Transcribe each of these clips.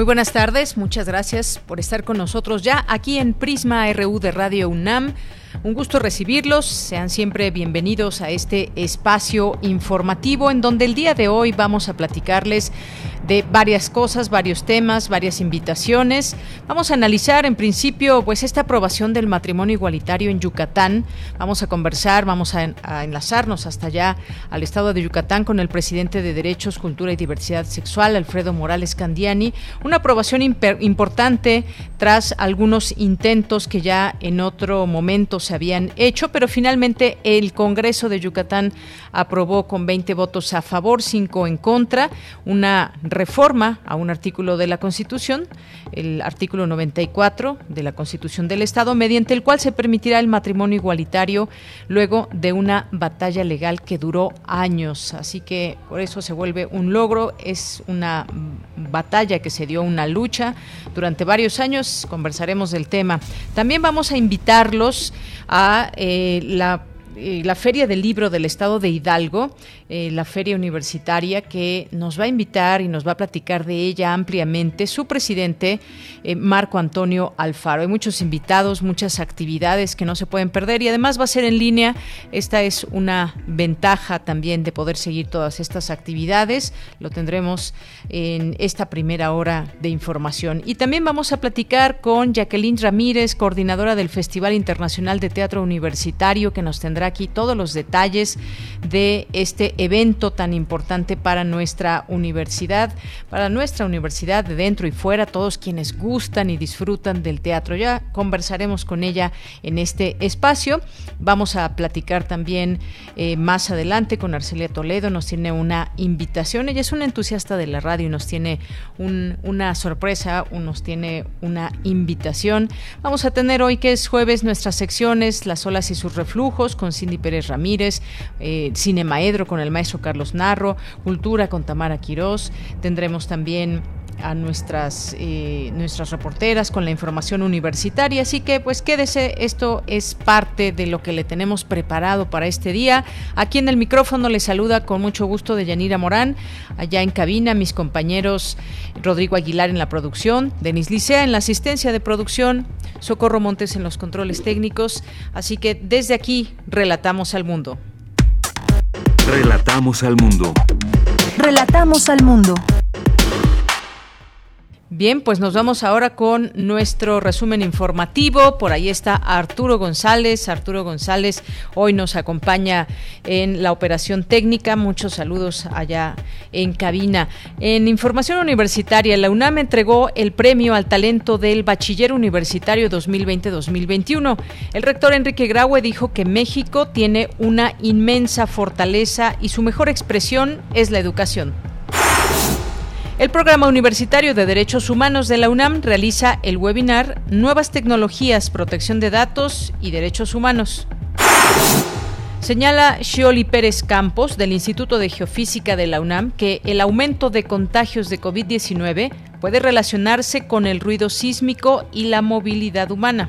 Muy buenas tardes, muchas gracias por estar con nosotros ya aquí en Prisma RU de Radio UNAM. Un gusto recibirlos, sean siempre bienvenidos a este espacio informativo en donde el día de hoy vamos a platicarles de varias cosas, varios temas, varias invitaciones. Vamos a analizar en principio pues esta aprobación del matrimonio igualitario en Yucatán. Vamos a conversar, vamos a, enlazarnos hasta allá al estado de Yucatán con el presidente de Derechos, Cultura y Diversidad Sexual, Alfredo Morales Candiani. Una aprobación importante tras algunos intentos que ya en otro momento se habían hecho, pero finalmente el Congreso de Yucatán aprobó con 20 votos a favor, 5 en contra, una reforma a un artículo de la Constitución, el artículo 94 de la Constitución del Estado, mediante el cual se permitirá el matrimonio igualitario luego de una batalla legal que duró años. Así que por eso se vuelve un logro, es una batalla que se dio, una lucha durante varios años. Conversaremos del tema. También vamos a invitarlos a eh, la eh, la Feria del Libro del Estado de Hidalgo, eh, la feria universitaria que nos va a invitar y nos va a platicar de ella ampliamente su presidente, eh, Marco Antonio Alfaro. Hay muchos invitados, muchas actividades que no se pueden perder y además va a ser en línea. Esta es una ventaja también de poder seguir todas estas actividades. Lo tendremos en esta primera hora de información. Y también vamos a platicar con Jacqueline Ramírez, coordinadora del Festival Internacional de Teatro Universitario, que nos tendrá aquí todos los detalles de este evento tan importante para nuestra universidad, para nuestra universidad de dentro y fuera, todos quienes gustan y disfrutan del teatro. Ya conversaremos con ella en este espacio. Vamos a platicar también eh, más adelante con Arcelia Toledo, nos tiene una invitación. Ella es una entusiasta de la radio y nos tiene una sorpresa, nos tiene una invitación. Vamos a tener hoy, que es jueves, nuestras secciones, las olas y sus reflujos, con Cindy Pérez Ramírez, eh, Cine con el maestro Carlos Narro, Cultura con Tamara Quirós. Tendremos también a nuestras, eh, nuestras reporteras con la información universitaria. Así que pues quédese, esto es parte de lo que le tenemos preparado para este día. Aquí en el micrófono le saluda con mucho gusto de Yanira Morán, allá en cabina mis compañeros Rodrigo Aguilar en la producción, Denis Licea en la asistencia de producción, Socorro Montes en los controles técnicos. Así que desde aquí relatamos al mundo. Relatamos al mundo. Relatamos al mundo. Bien, pues nos vamos ahora con nuestro resumen informativo. Por ahí está Arturo González. Arturo González hoy nos acompaña en la operación técnica. Muchos saludos allá en cabina. En información universitaria, la UNAM entregó el premio al talento del Bachiller Universitario 2020-2021. El rector Enrique Graue dijo que México tiene una inmensa fortaleza y su mejor expresión es la educación. El Programa Universitario de Derechos Humanos de la UNAM realiza el webinar Nuevas Tecnologías, Protección de Datos y Derechos Humanos. Señala Shioli Pérez Campos del Instituto de Geofísica de la UNAM que el aumento de contagios de COVID-19 puede relacionarse con el ruido sísmico y la movilidad humana.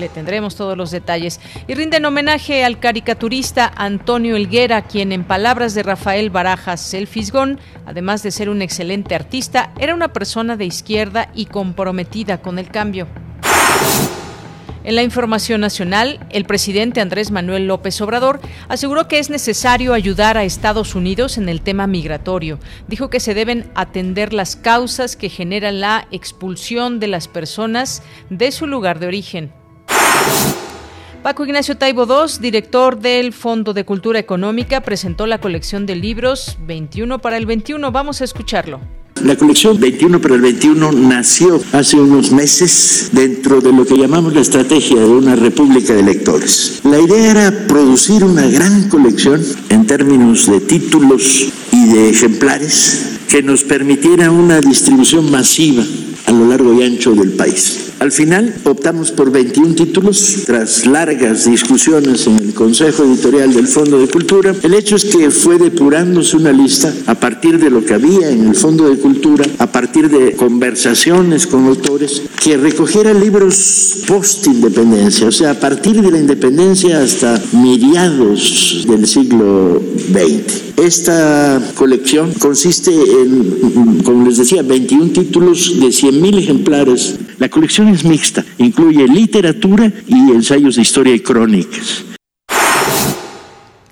Le tendremos todos los detalles. Y rinden homenaje al caricaturista Antonio Elguera, quien en palabras de Rafael Barajas El Fisgón, además de ser un excelente artista, era una persona de izquierda y comprometida con el cambio. En la información nacional, el presidente Andrés Manuel López Obrador aseguró que es necesario ayudar a Estados Unidos en el tema migratorio. Dijo que se deben atender las causas que generan la expulsión de las personas de su lugar de origen. Paco Ignacio Taibo II, director del Fondo de Cultura Económica, presentó la colección de libros 21 para el 21. Vamos a escucharlo. La colección 21 para el 21 nació hace unos meses dentro de lo que llamamos la estrategia de una república de lectores. La idea era producir una gran colección en términos de títulos y de ejemplares que nos permitiera una distribución masiva a lo largo y ancho del país. Al final optamos por 21 títulos tras largas discusiones en el Consejo Editorial del Fondo de Cultura. El hecho es que fue depurándose una lista a partir de lo que había en el Fondo de Cultura, a partir de conversaciones con autores, que recogiera libros post-independencia, o sea, a partir de la independencia hasta mediados del siglo XX. Esta colección consiste en, como les decía, 21 títulos de 100.000 ejemplares. La colección es mixta, incluye literatura y ensayos de historia y crónicas.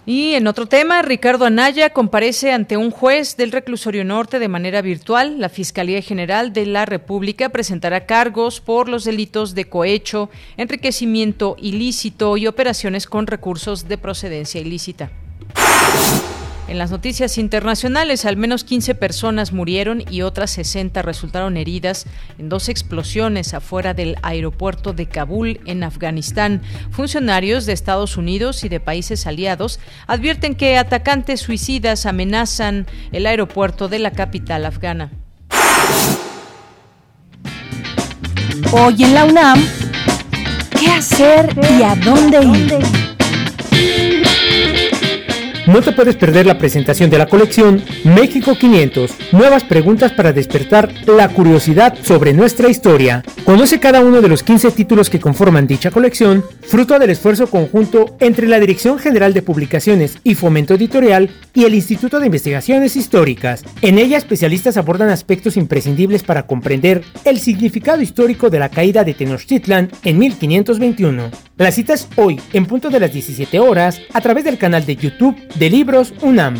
Y en otro tema, Ricardo Anaya comparece ante un juez del reclusorio norte de manera virtual. La Fiscalía General de la República presentará cargos por los delitos de cohecho, enriquecimiento ilícito y operaciones con recursos de procedencia ilícita. En las noticias internacionales, al menos 15 personas murieron y otras 60 resultaron heridas en dos explosiones afuera del aeropuerto de Kabul, en Afganistán. Funcionarios de Estados Unidos y de países aliados advierten que atacantes suicidas amenazan el aeropuerto de la capital afgana. Hoy en la UNAM, ¿qué hacer y a dónde ir? No te puedes perder la presentación de la colección México 500, nuevas preguntas para despertar la curiosidad sobre nuestra historia. Conoce cada uno de los 15 títulos que conforman dicha colección, fruto del esfuerzo conjunto entre la Dirección General de Publicaciones y Fomento Editorial y el Instituto de Investigaciones Históricas. En ella especialistas abordan aspectos imprescindibles para comprender el significado histórico de la caída de Tenochtitlan en 1521. La cita es hoy, en punto de las 17 horas, a través del canal de YouTube de Libros UNAM.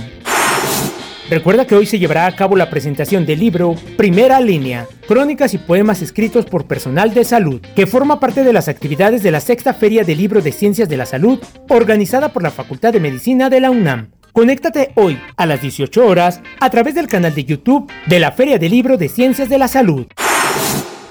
Recuerda que hoy se llevará a cabo la presentación del libro Primera Línea, crónicas y poemas escritos por personal de salud, que forma parte de las actividades de la Sexta Feria del Libro de Ciencias de la Salud, organizada por la Facultad de Medicina de la UNAM. Conéctate hoy a las 18 horas a través del canal de YouTube de la Feria del Libro de Ciencias de la Salud.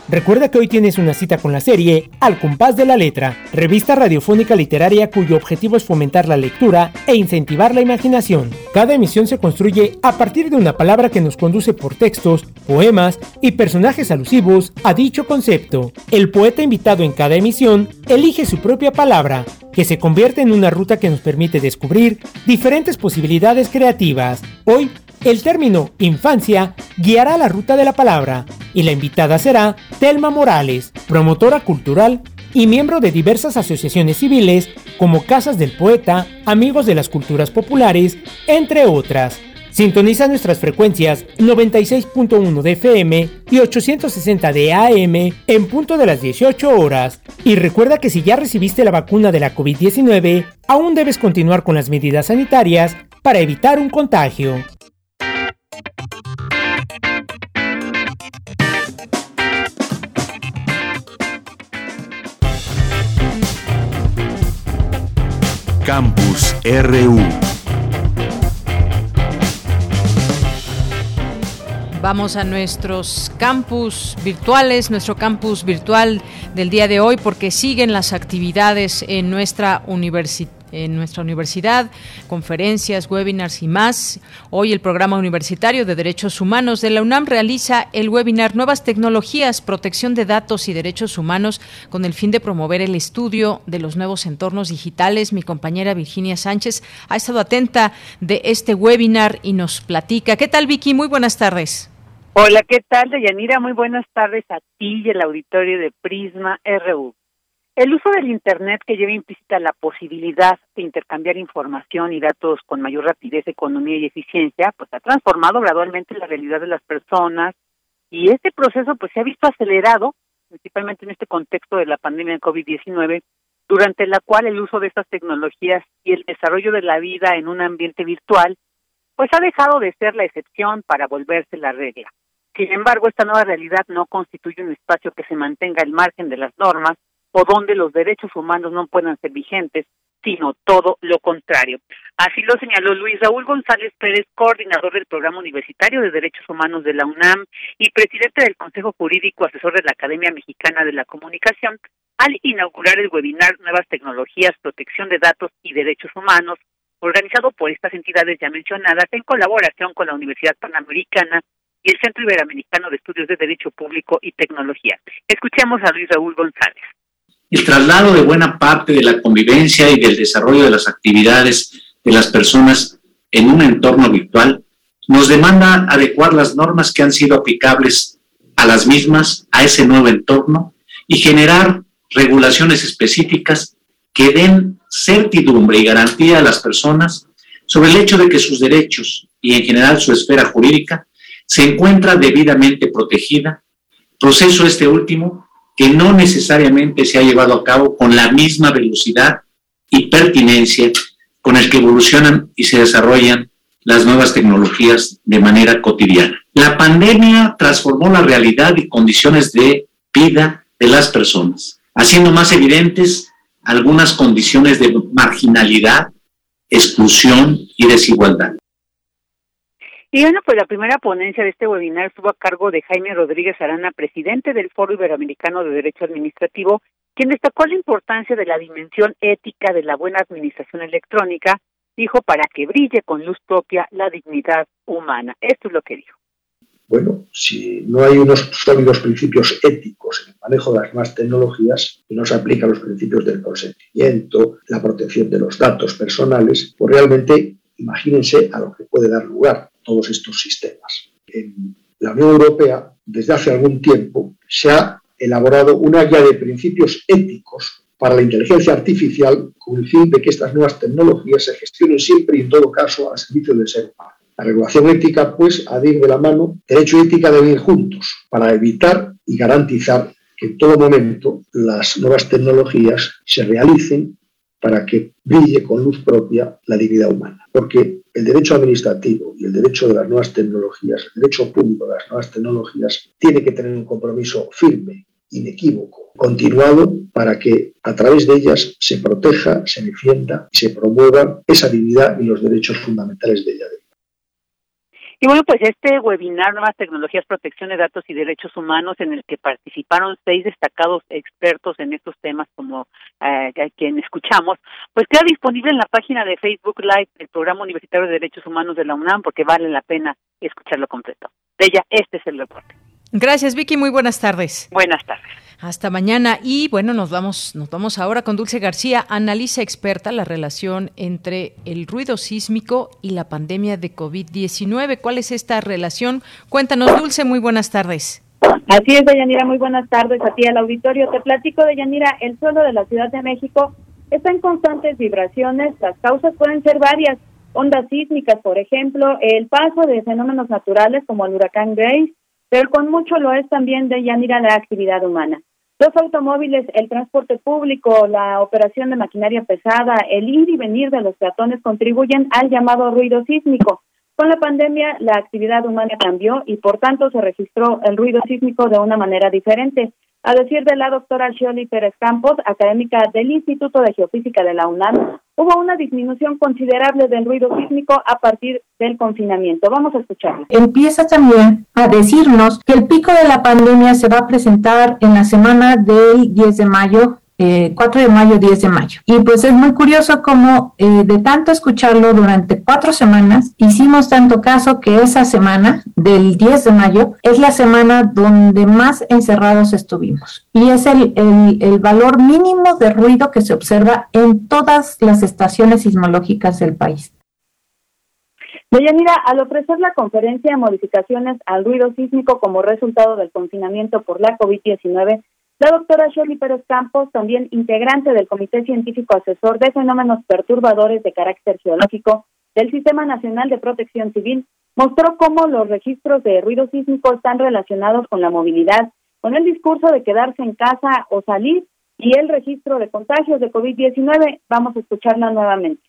Recuerda que hoy tienes una cita con la serie Al compás de la letra, revista radiofónica literaria cuyo objetivo es fomentar la lectura e incentivar la imaginación. Cada emisión se construye a partir de una palabra que nos conduce por textos, poemas y personajes alusivos a dicho concepto. El poeta invitado en cada emisión elige su propia palabra, que se convierte en una ruta que nos permite descubrir diferentes posibilidades creativas. Hoy el término infancia guiará la ruta de la palabra y la invitada será Telma Morales, promotora cultural y miembro de diversas asociaciones civiles como Casas del Poeta, Amigos de las Culturas Populares, entre otras. Sintoniza nuestras frecuencias 96.1 de FM y 860 de AM en punto de las 18 horas. Y recuerda que si ya recibiste la vacuna de la COVID-19, aún debes continuar con las medidas sanitarias para evitar un contagio. Campus RU. Vamos a nuestros campus virtuales, nuestro campus virtual del día de hoy, porque siguen las actividades en nuestra universidad en nuestra universidad, conferencias, webinars y más. Hoy el programa universitario de Derechos Humanos de la UNAM realiza el webinar Nuevas tecnologías, protección de datos y derechos humanos con el fin de promover el estudio de los nuevos entornos digitales. Mi compañera Virginia Sánchez ha estado atenta de este webinar y nos platica. ¿Qué tal Vicky? Muy buenas tardes. Hola, ¿qué tal, Deyanira? Muy buenas tardes a ti y el auditorio de Prisma RU. El uso del Internet que lleva implícita la posibilidad de intercambiar información y datos con mayor rapidez, economía y eficiencia, pues ha transformado gradualmente la realidad de las personas y este proceso pues se ha visto acelerado, principalmente en este contexto de la pandemia de COVID-19, durante la cual el uso de estas tecnologías y el desarrollo de la vida en un ambiente virtual pues ha dejado de ser la excepción para volverse la regla. Sin embargo, esta nueva realidad no constituye un espacio que se mantenga al margen de las normas o donde los derechos humanos no puedan ser vigentes, sino todo lo contrario. Así lo señaló Luis Raúl González Pérez, coordinador del Programa Universitario de Derechos Humanos de la UNAM y presidente del Consejo Jurídico Asesor de la Academia Mexicana de la Comunicación, al inaugurar el webinar Nuevas Tecnologías, Protección de Datos y Derechos Humanos, organizado por estas entidades ya mencionadas en colaboración con la Universidad Panamericana y el Centro Iberoamericano de Estudios de Derecho Público y Tecnología. Escuchemos a Luis Raúl González. El traslado de buena parte de la convivencia y del desarrollo de las actividades de las personas en un entorno virtual nos demanda adecuar las normas que han sido aplicables a las mismas, a ese nuevo entorno y generar regulaciones específicas que den certidumbre y garantía a las personas sobre el hecho de que sus derechos y en general su esfera jurídica se encuentra debidamente protegida, proceso este último que no necesariamente se ha llevado a cabo con la misma velocidad y pertinencia con el que evolucionan y se desarrollan las nuevas tecnologías de manera cotidiana. La pandemia transformó la realidad y condiciones de vida de las personas, haciendo más evidentes algunas condiciones de marginalidad, exclusión y desigualdad. Bueno, pues la primera ponencia de este webinar estuvo a cargo de Jaime Rodríguez Arana, presidente del Foro Iberoamericano de Derecho Administrativo, quien destacó la importancia de la dimensión ética de la buena administración electrónica, dijo, para que brille con luz propia la dignidad humana. Esto es lo que dijo. Bueno, si no hay unos sólidos principios éticos en el manejo de las nuevas tecnologías y no se aplican los principios del consentimiento, la protección de los datos personales, pues realmente imagínense a lo que puede dar lugar todos estos sistemas. En la Unión Europea, desde hace algún tiempo, se ha elaborado una guía de principios éticos para la inteligencia artificial con el fin de que estas nuevas tecnologías se gestionen siempre y en todo caso al servicio del ser humano. La regulación ética, pues, ha de ir de la mano, derecho y ética deben ir juntos para evitar y garantizar que en todo momento las nuevas tecnologías se realicen para que brille con luz propia la dignidad humana. Porque el derecho administrativo y el derecho de las nuevas tecnologías, el derecho público de las nuevas tecnologías, tiene que tener un compromiso firme, inequívoco, continuado, para que a través de ellas se proteja, se defienda y se promueva esa dignidad y los derechos fundamentales de ella. Y bueno, pues este webinar Nuevas Tecnologías, Protección de Datos y Derechos Humanos, en el que participaron seis destacados expertos en estos temas, como eh, quien escuchamos, pues queda disponible en la página de Facebook Live del Programa Universitario de Derechos Humanos de la UNAM, porque vale la pena escucharlo completo. De ella, este es el reporte. Gracias, Vicky. Muy buenas tardes. Buenas tardes. Hasta mañana y bueno, nos vamos nos vamos ahora con Dulce García, analiza experta la relación entre el ruido sísmico y la pandemia de COVID-19. ¿Cuál es esta relación? Cuéntanos, Dulce, muy buenas tardes. Así es, Deyanira, muy buenas tardes a ti al auditorio. Te platico, Deyanira, el suelo de la Ciudad de México está en constantes vibraciones. Las causas pueden ser varias. Ondas sísmicas, por ejemplo, el paso de fenómenos naturales como el huracán Grace, pero con mucho lo es también de Yanira la actividad humana. Los automóviles, el transporte público, la operación de maquinaria pesada, el ir y venir de los peatones contribuyen al llamado ruido sísmico. Con la pandemia, la actividad humana cambió y por tanto se registró el ruido sísmico de una manera diferente. A decir de la doctora Shioli Pérez Campos, académica del Instituto de Geofísica de la UNAM, hubo una disminución considerable del ruido sísmico a partir del confinamiento. Vamos a escucharla. Empieza también a decirnos que el pico de la pandemia se va a presentar en la semana del 10 de mayo 4 eh, de mayo, 10 de mayo. Y pues es muy curioso como eh, de tanto escucharlo durante cuatro semanas, hicimos tanto caso que esa semana del 10 de mayo es la semana donde más encerrados estuvimos. Y es el, el, valor mínimo de ruido que se observa en todas las estaciones sismológicas del país. Deyanira, al ofrecer la conferencia Modificaciones al ruido sísmico como resultado del confinamiento por la COVID-19, la doctora Shirley Pérez Campos, también integrante del Comité Científico Asesor de Fenómenos Perturbadores de Carácter Geológico del Sistema Nacional de Protección Civil, mostró cómo los registros de ruido sísmico están relacionados con la movilidad, con el discurso de quedarse en casa o salir y el registro de contagios de COVID-19. Vamos a escucharla nuevamente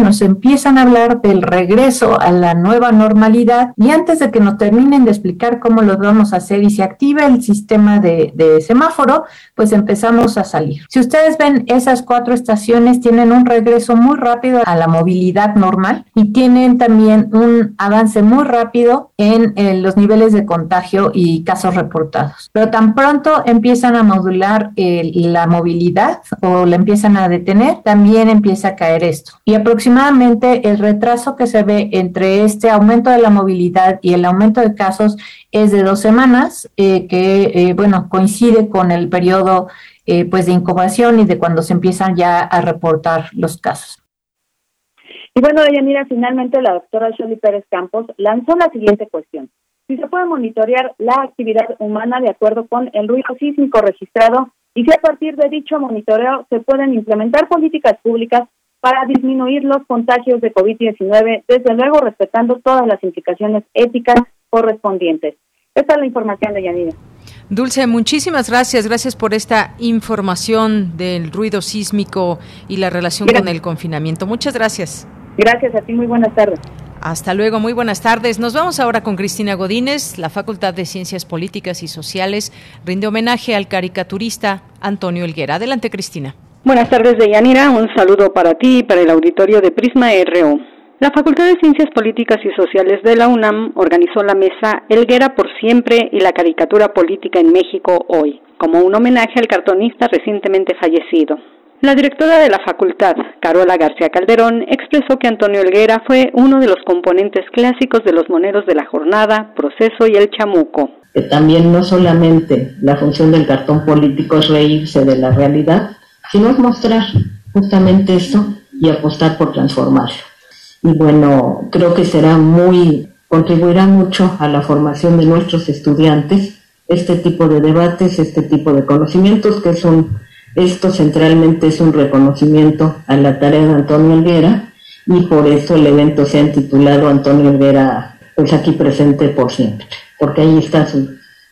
nos empiezan a hablar del regreso a la nueva normalidad y antes de que nos terminen de explicar cómo lo vamos a hacer y se active el sistema de, de semáforo, pues empezamos a salir. Si ustedes ven esas cuatro estaciones tienen un regreso muy rápido a la movilidad normal y tienen también un avance muy rápido en, los niveles de contagio y casos reportados. Pero tan pronto empiezan a modular la movilidad o la empiezan a detener, también empieza a caer esto. Y aproximadamente el retraso que se ve entre este aumento de la movilidad y el aumento de casos es de dos semanas, eh, que eh, bueno, coincide con el periodo eh, pues de incubación y de cuando se empiezan ya a reportar los casos. Y bueno, Deyanira, finalmente la doctora Shirley Pérez Campos lanzó la siguiente cuestión. Si se puede monitorear la actividad humana de acuerdo con el ruido sísmico registrado y si a partir de dicho monitoreo se pueden implementar políticas públicas para disminuir los contagios de COVID-19, desde luego respetando todas las implicaciones éticas correspondientes. Esta es la información de Yanira. Dulce, muchísimas gracias. Gracias por esta información del ruido sísmico y la relación con el confinamiento. Muchas gracias. Gracias a ti, muy buenas tardes. Hasta luego, muy buenas tardes. Nos vamos ahora con Cristina Godínez. La Facultad de Ciencias Políticas y Sociales rinde homenaje al caricaturista Antonio Elguera. Adelante, Cristina. Buenas tardes, Deyanira. Un saludo para ti y para el auditorio de Prisma RO. La Facultad de Ciencias Políticas y Sociales de la UNAM organizó la mesa Elguera por siempre y la caricatura política en México hoy, como un homenaje al cartonista recientemente fallecido. La directora de la facultad, Carola García Calderón, expresó que Antonio Elguera fue uno de los componentes clásicos de los moneros de la jornada, Proceso y El Chamuco. Que también no solamente la función del cartón político es reírse de la realidad, sino es mostrar justamente eso y apostar por transformarlo y bueno, creo que será muy, contribuirá mucho a la formación de nuestros estudiantes este tipo de debates, este tipo de conocimientos que son, esto centralmente es un reconocimiento a la tarea de Antonio Elguera y por eso el evento se ha titulado Antonio Elguera, pues aquí presente por siempre, porque ahí están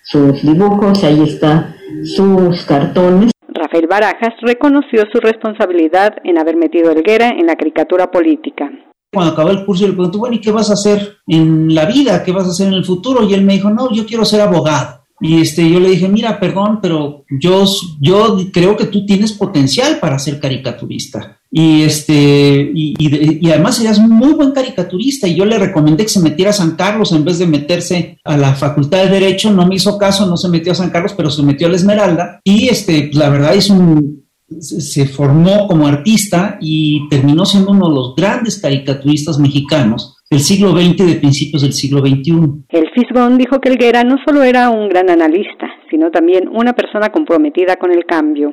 sus dibujos, ahí están sus cartones. Rafael Barajas reconoció su responsabilidad en haber metido a en la caricatura política cuando acabó el curso, yo le pregunté, bueno, ¿y qué vas a hacer en la vida? ¿Qué vas a hacer en el futuro? Y él me dijo, no, yo quiero ser abogado. Y este, yo le dije, mira, perdón, pero yo, yo creo que tú tienes potencial para ser caricaturista. Y, este, y, y, además serías muy buen caricaturista. Y yo le recomendé que se metiera a San Carlos en vez de meterse a la Facultad de Derecho. No me hizo caso, no se metió a San Carlos, pero se metió a la Esmeralda. Y este, pues, la verdad es un se formó como artista y terminó siendo uno de los grandes caricaturistas mexicanos del siglo XX y de principios del siglo XXI. El Fisgón dijo que Elguera no solo era un gran analista, sino también una persona comprometida con el cambio.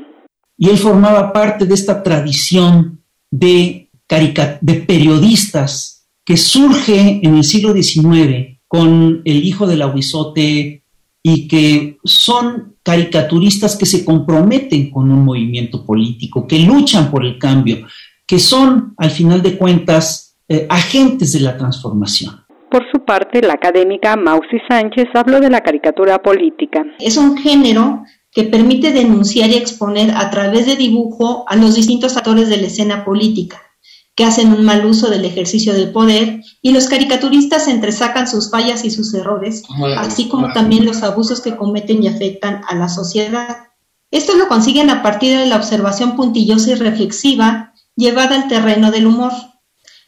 Y él formaba parte de esta tradición de, de periodistas que surge en el siglo XIX con el hijo del aguizote y que son caricaturistas que se comprometen con un movimiento político, que luchan por el cambio, que son, al final de cuentas, eh, agentes de la transformación. Por su parte, la académica Mausi Sánchez habló de la caricatura política. Es un género que permite denunciar y exponer a través de dibujo a los distintos actores de la escena política que hacen un mal uso del ejercicio del poder y los caricaturistas entresacan sus fallas y sus errores, así como también los abusos que cometen y afectan a la sociedad. Esto lo consiguen a partir de la observación puntillosa y reflexiva llevada al terreno del humor,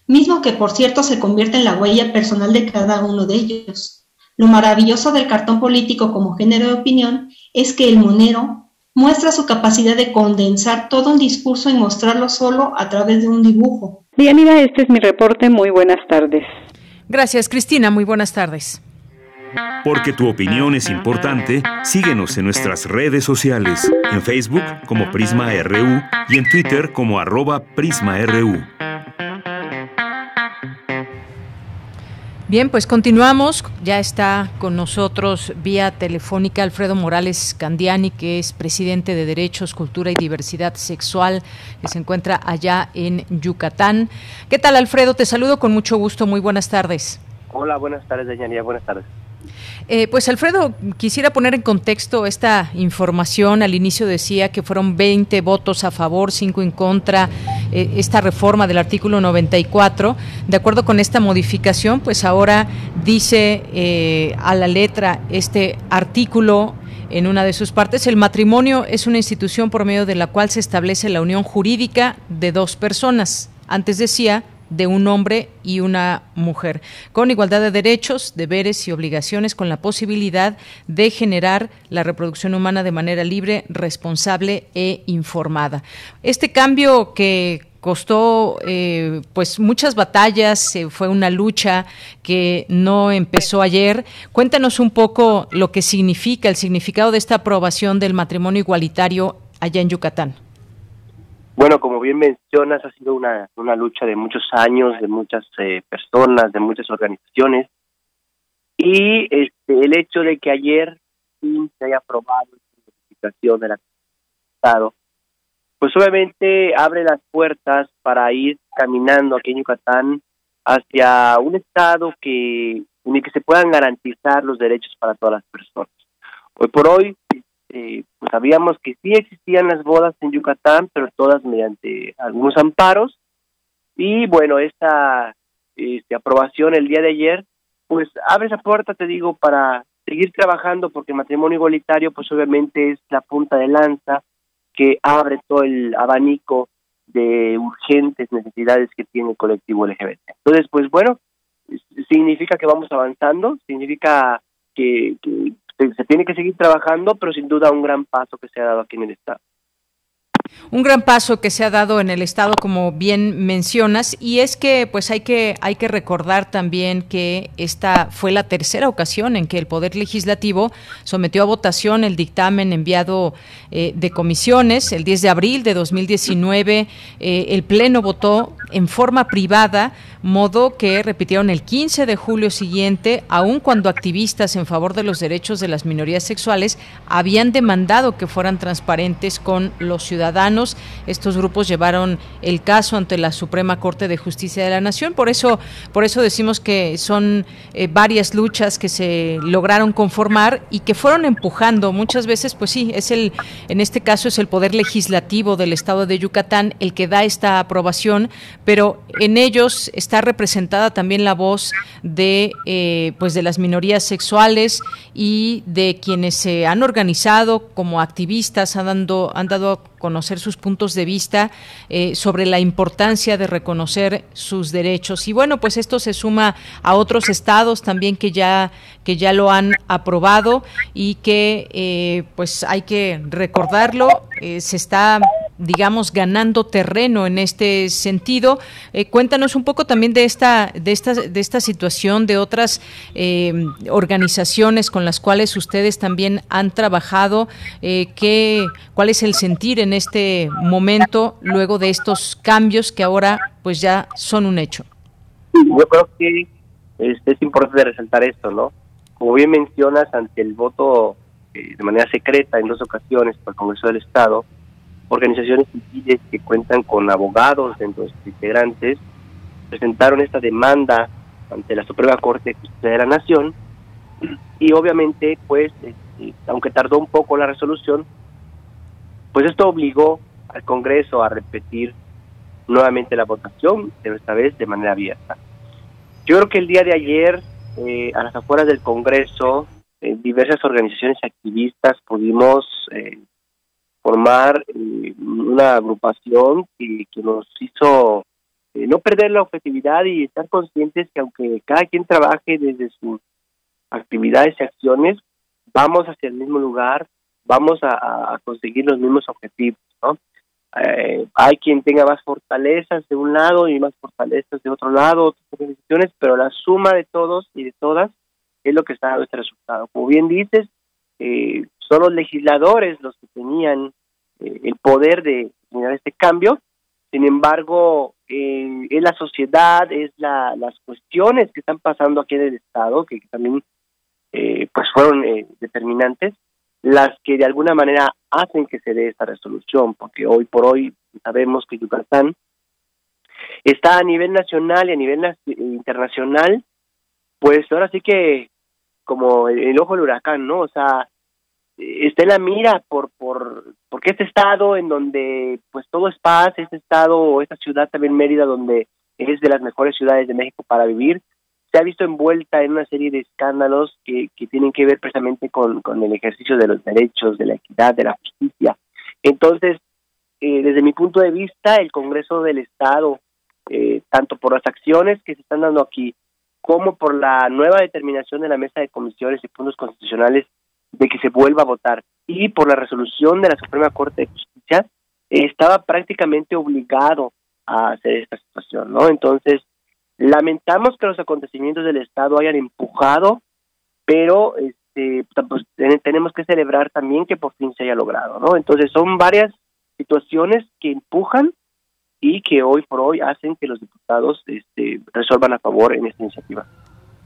mismo que por cierto se convierte en la huella personal de cada uno de ellos. Lo maravilloso del cartón político como género de opinión es que el monero muestra su capacidad de condensar todo un discurso y mostrarlo solo a través de un dibujo. Bien, mira, este es mi reporte. Muy buenas tardes. Gracias, Cristina. Muy buenas tardes. Porque tu opinión es importante, síguenos en nuestras redes sociales, en Facebook como Prisma RU y en Twitter como arroba PrismaRU. Bien, pues continuamos. Ya está con nosotros vía telefónica Alfredo Morales Candiani, que es presidente de Derechos, Cultura y Diversidad Sexual, que se encuentra allá en Yucatán. ¿Qué tal, Alfredo? Te saludo con mucho gusto. Muy buenas tardes. Hola, buenas tardes, Deyanía. Buenas tardes. Eh, pues Alfredo, quisiera poner en contexto esta información. Al inicio decía que fueron 20 votos a favor, 5 en contra, eh, esta reforma del artículo 94. De acuerdo con esta modificación, pues ahora dice eh, a la letra este artículo en una de sus partes, el matrimonio es una institución por medio de la cual se establece la unión jurídica de dos personas. Antes decía de un hombre y una mujer, con igualdad de derechos, deberes y obligaciones, con la posibilidad de generar la reproducción humana de manera libre, responsable e informada. Este cambio que costó eh, pues muchas batallas, eh, fue una lucha que no empezó ayer. Cuéntanos un poco lo que significa, el significado de esta aprobación del matrimonio igualitario allá en Yucatán. Bueno, como bien mencionas, ha sido una, una lucha de muchos años, de muchas eh, personas, de muchas organizaciones. Y este, el hecho de que ayer se haya aprobado la notificación del Estado, pues obviamente abre las puertas para ir caminando aquí en Yucatán hacia un Estado que, en el que se puedan garantizar los derechos para todas las personas. Hoy por hoy eh, pues sabíamos que sí existían las bodas en Yucatán, pero todas mediante algunos amparos. Y bueno, esta este, aprobación el día de ayer, pues abre esa puerta, te digo, para seguir trabajando, porque el matrimonio igualitario, pues obviamente es la punta de lanza que abre todo el abanico de urgentes necesidades que tiene el colectivo LGBT. Entonces, pues bueno, significa que vamos avanzando, significa que, que se, tiene que seguir trabajando, pero sin duda un gran paso que se ha dado aquí en el Estado. Un gran paso que se ha dado en el estado, como bien mencionas, y es que pues hay que hay que recordar también que esta fue la tercera ocasión en que el Poder Legislativo sometió a votación el dictamen enviado eh, de comisiones. El 10 de abril de 2019 eh, el Pleno votó en forma privada modo que repitieron el 15 de julio siguiente, aun cuando activistas en favor de los derechos de las minorías sexuales habían demandado que fueran transparentes con los ciudadanos. Estos grupos llevaron el caso ante la Suprema Corte de Justicia de la Nación. Por eso, por eso decimos que son eh, varias luchas que se lograron conformar y que fueron empujando. Muchas veces, pues sí, es el, en este caso es el poder legislativo del Estado de Yucatán el que da esta aprobación, pero en ellos está representada también la voz de eh, pues de las minorías sexuales y de quienes se han organizado como activistas han dado han dado conocer sus puntos de vista eh, sobre la importancia de reconocer sus derechos y bueno pues esto se suma a otros estados también que ya que ya lo han aprobado y que eh, pues hay que recordarlo se está digamos, ganando terreno en este sentido. Eh, cuéntanos un poco también de esta, de esta, de esta situación, de otras eh, organizaciones con las cuales ustedes también han trabajado. Eh, qué, ¿Cuál es el sentir en este momento luego de estos cambios que ahora pues ya son un hecho? Yo creo que es, es importante resaltar esto, ¿no? Como bien mencionas, ante el voto de manera secreta en dos ocasiones por el Congreso del Estado, organizaciones civiles que cuentan con abogados dentro de sus integrantes presentaron esta demanda ante la Suprema Corte de Justicia de la Nación y obviamente pues este, aunque tardó un poco la resolución pues esto obligó al Congreso a repetir nuevamente la votación pero esta vez de manera abierta. Yo creo que el día de ayer eh, a las afueras del Congreso eh, diversas organizaciones activistas pudimos eh, formar eh, una agrupación que, nos hizo no perder la objetividad y estar conscientes que aunque cada quien trabaje desde sus actividades y acciones, vamos hacia el mismo lugar, vamos a, conseguir los mismos objetivos, ¿no? Eh, hay quien tenga más fortalezas de un lado y más fortalezas de otro lado, otras organizaciones, pero la suma de todos y de todas es lo que está dando este resultado. Como bien dices, eh, son los legisladores los que tenían eh, el poder de generar este cambio. Sin embargo, eh, es la sociedad, es la, las cuestiones que están pasando aquí en el Estado, que, también eh, pues fueron determinantes, las que de alguna manera hacen que se dé esta resolución, porque hoy por hoy sabemos que Yucatán está a nivel nacional y a nivel internacional, pues ahora sí que como el, ojo del huracán, ¿no? O sea, está en la mira por, por, porque este estado en donde pues todo es paz, este estado o esta ciudad también Mérida donde es de las mejores ciudades de México para vivir, se ha visto envuelta en una serie de escándalos que, que tienen que ver precisamente con, con el ejercicio de los derechos, de la equidad, de la justicia. Entonces, eh, desde mi punto de vista, el Congreso del Estado, eh, tanto por las acciones que se están dando aquí, como por la nueva determinación de la mesa de comisiones y puntos constitucionales de que se vuelva a votar y por la resolución de la Suprema Corte de Justicia, estaba prácticamente obligado a hacer esta situación, ¿no? Entonces, lamentamos que los acontecimientos del Estado hayan empujado, pero este, pues, tenemos que celebrar también que por fin se haya logrado, ¿no? Entonces, son varias situaciones que empujan y que hoy por hoy hacen que los diputados este, resuelvan a favor en esta iniciativa.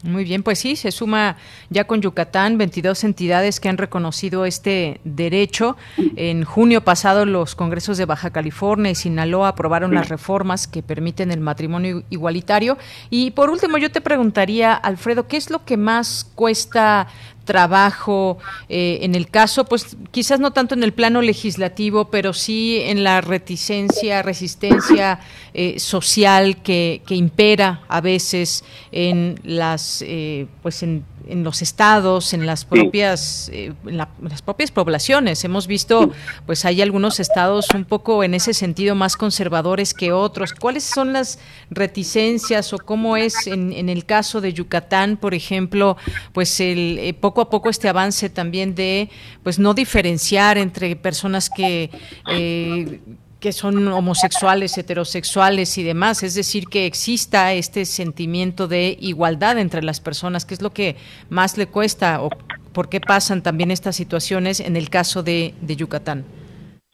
Muy bien, pues sí, se suma ya con Yucatán 22 entidades que han reconocido este derecho. En junio pasado los congresos de Baja California y Sinaloa aprobaron las reformas que permiten el matrimonio igualitario. Y por último, yo te preguntaría, Alfredo, ¿qué es lo que más cuesta trabajo eh, en el caso, pues quizás no tanto en el plano legislativo, pero sí en la reticencia, resistencia eh, social que, que, impera a veces en las, eh, pues en en los estados, en las propias, eh, en, las propias poblaciones. Hemos visto, pues hay algunos estados un poco en ese sentido más conservadores que otros. ¿Cuáles son las reticencias o cómo es en, en el caso de Yucatán, por ejemplo, pues el eh, poco a poco este avance también de, pues no diferenciar entre personas que eh, que son homosexuales, heterosexuales y demás, es decir, que exista este sentimiento de igualdad entre las personas, que es lo que más le cuesta o por qué pasan también estas situaciones en el caso de, Yucatán.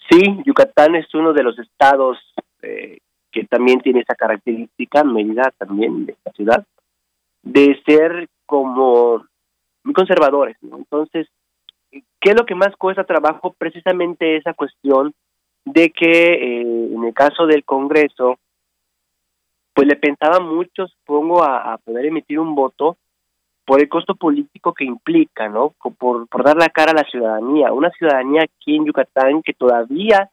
Sí, Yucatán es uno de los estados eh, que también tiene esa característica, medida también de esta ciudad, de ser como muy conservadores. Entonces, ¿qué es lo que más cuesta trabajo? Precisamente esa cuestión de que eh, en el caso del Congreso, pues le pensaba mucho, supongo, a, poder emitir un voto por el costo político que implica, ¿no? Por, por dar la cara a la ciudadanía, una ciudadanía aquí en Yucatán que todavía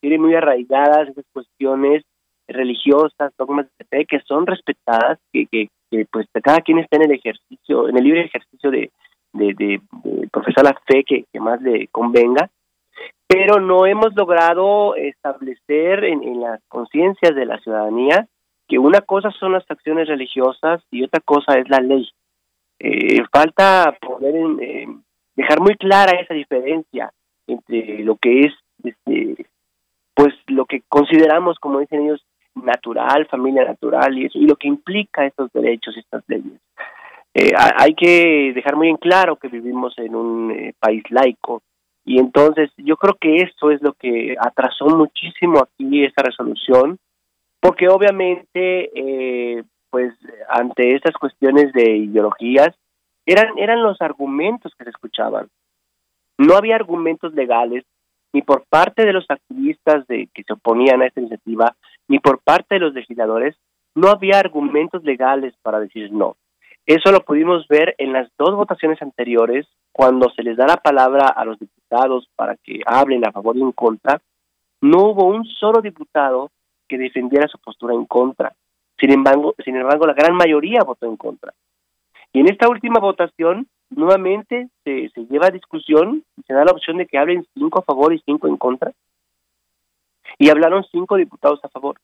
tiene muy arraigadas esas cuestiones religiosas, dogmas de fe, que son respetadas, que, que, pues cada quien está en el ejercicio, en el libre ejercicio de, de, de, profesar la fe que, que más le convenga, pero no hemos logrado establecer en, las conciencias de la ciudadanía que una cosa son las acciones religiosas y otra cosa es la ley. Eh, falta poder eh, dejar muy clara esa diferencia entre lo que es, este, pues, lo que consideramos, como dicen ellos, natural, familia natural y eso, y lo que implica estos derechos y estas leyes. Eh, hay que dejar muy en claro que vivimos en un país laico, y entonces yo creo que esto es lo que atrasó muchísimo aquí esta resolución, porque obviamente, eh, pues ante estas cuestiones de ideologías, eran, eran los argumentos que se escuchaban. No había argumentos legales ni por parte de los activistas de, que se oponían a esta iniciativa, ni por parte de los legisladores, no había argumentos legales para decir no. Eso lo pudimos ver en las dos votaciones anteriores, cuando se les da la palabra a los diputados para que hablen a favor y en contra, no hubo un solo diputado que defendiera su postura en contra. Sin embargo, sin embargo, la gran mayoría votó en contra. Y en esta última votación, nuevamente se, se lleva a discusión y se da la opción de que hablen cinco a favor y cinco en contra. Y hablaron cinco diputados a favor.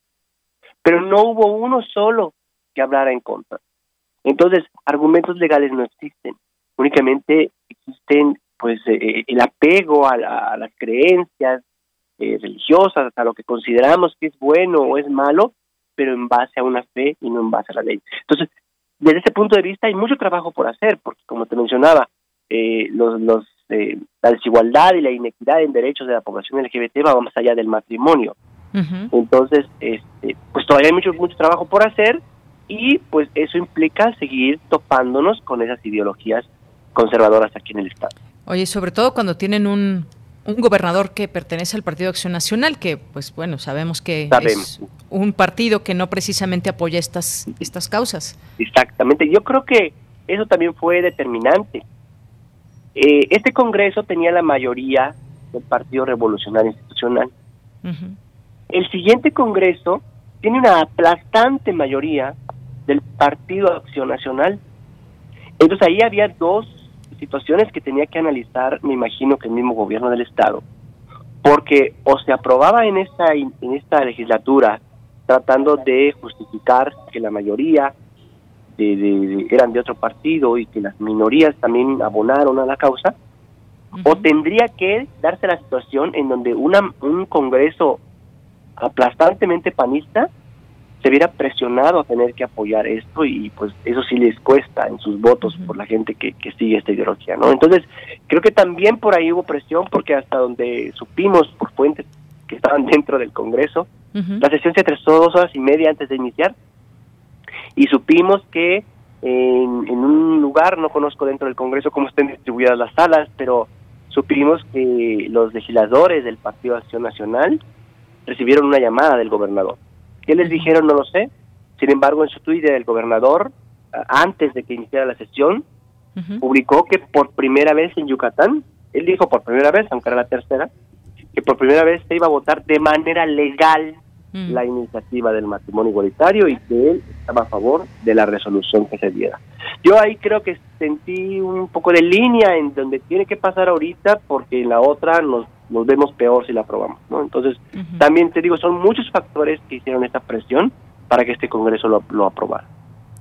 Pero no hubo uno solo que hablara en contra. Entonces, argumentos legales no existen, únicamente existen pues eh, eh, el apego a, las creencias eh, religiosas, a lo que consideramos que es bueno o es malo, pero en base a una fe y no en base a la ley. Entonces, desde ese punto de vista hay mucho trabajo por hacer, porque como te mencionaba, los, los la desigualdad y la inequidad en derechos de la población LGBT va más allá del matrimonio. Entonces, este, pues todavía hay mucho mucho trabajo por hacer y pues eso implica seguir topándonos con esas ideologías conservadoras aquí en el Estado. Oye, sobre todo cuando tienen un, un gobernador que pertenece al Partido Acción Nacional, que pues bueno, sabemos que es un partido que no precisamente apoya estas, estas causas. Exactamente, yo creo que eso también fue determinante, eh, este Congreso tenía la mayoría del Partido Revolucionario Institucional. El siguiente Congreso tiene una aplastante mayoría del Partido Acción Nacional. Entonces ahí había dos situaciones que tenía que analizar, me imagino que el mismo gobierno del Estado, porque o se aprobaba en esta, en esta legislatura tratando de justificar que la mayoría de, eran de otro partido y que las minorías también abonaron a la causa, o tendría que darse la situación en donde una, un Congreso aplastantemente panista se viera presionado a tener que apoyar esto y pues eso sí les cuesta en sus votos por la gente que, que sigue esta ideología, ¿no? Entonces, creo que también por ahí hubo presión porque hasta donde supimos por fuentes que estaban dentro del Congreso, la sesión se atrasó dos horas y media antes de iniciar y supimos que en, en un lugar, no conozco dentro del Congreso cómo estén distribuidas las salas, pero supimos que los legisladores del Partido Acción Nacional recibieron una llamada del gobernador ¿Qué les dijeron? No lo sé. Sin embargo, en su Twitter el gobernador, antes de que iniciara la sesión, publicó que por primera vez en Yucatán, él dijo por primera vez, aunque era la tercera, que por primera vez se iba a votar de manera legal la iniciativa del matrimonio igualitario y que él estaba a favor de la resolución que se diera. Yo ahí creo que sentí un poco de línea en donde tiene que pasar ahorita porque en la otra nos nos vemos peor si la aprobamos, ¿no? Entonces, también te digo, son muchos factores que hicieron esta presión para que este Congreso lo, lo aprobara.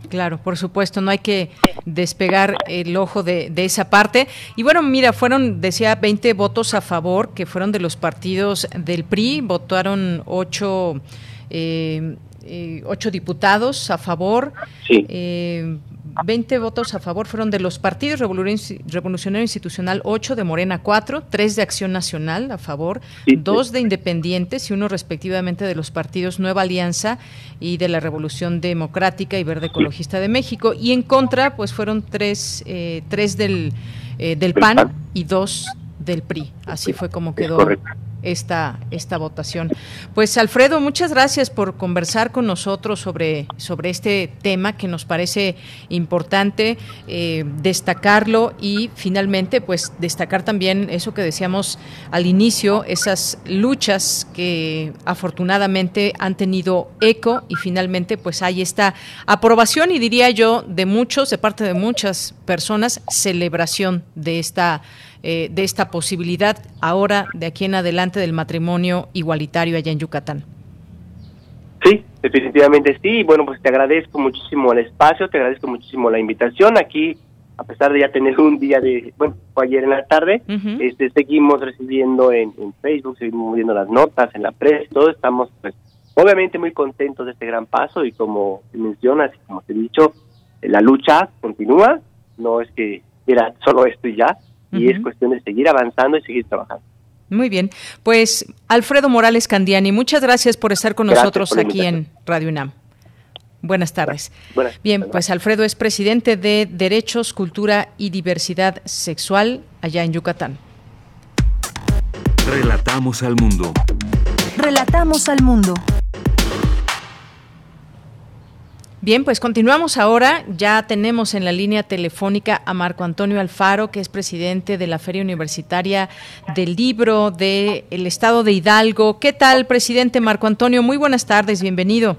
Claro, por supuesto, no hay que despegar el ojo de, de, esa parte. Y bueno, mira, fueron, decía, 20 votos a favor, que fueron de los partidos del PRI, votaron 8, eh, eh, ocho diputados a favor. Sí. Eh, 20 votos a favor fueron de los partidos Revolucionario Institucional 8, de Morena 4, 3 de Acción Nacional a favor, 2 de Independientes y uno respectivamente de los partidos Nueva Alianza y de la Revolución Democrática y Verde Ecologista de México. Y en contra, pues fueron 3, eh, tres del, eh, del PAN y 2 del PRI. Así fue como quedó esta, esta votación. Pues Alfredo, muchas gracias por conversar con nosotros sobre, sobre este tema que nos parece importante eh, destacarlo y finalmente pues destacar también eso que decíamos al inicio, esas luchas que afortunadamente han tenido eco y finalmente pues hay esta aprobación y diría yo de muchos, de parte de muchas personas, celebración de esta eh, de esta posibilidad ahora, de aquí en adelante, del matrimonio igualitario allá en Yucatán. Sí, definitivamente sí. Bueno, pues te agradezco muchísimo el espacio, te agradezco muchísimo la invitación. Aquí, a pesar de ya tener un día de, bueno, fue ayer en la tarde, este, seguimos recibiendo en, Facebook, seguimos viendo las notas en la prensa, todo estamos, pues, obviamente muy contentos de este gran paso y como mencionas, como te he dicho, la lucha continúa, no es que era solo esto y ya, y es cuestión de seguir avanzando y seguir trabajando. Muy bien, pues Alfredo Morales Candiani, muchas gracias por estar con nosotros aquí en Radio UNAM. Buenas tardes. bien, pues Alfredo es presidente de Derechos, Cultura y Diversidad Sexual allá en Yucatán. Relatamos al mundo. Relatamos al mundo. Bien, pues continuamos ahora. Ya tenemos en la línea telefónica a Marco Antonio Alfaro, que es presidente de la Feria Universitaria del Libro del Estado de Hidalgo. ¿Qué tal, presidente Marco Antonio? Muy buenas tardes, bienvenido.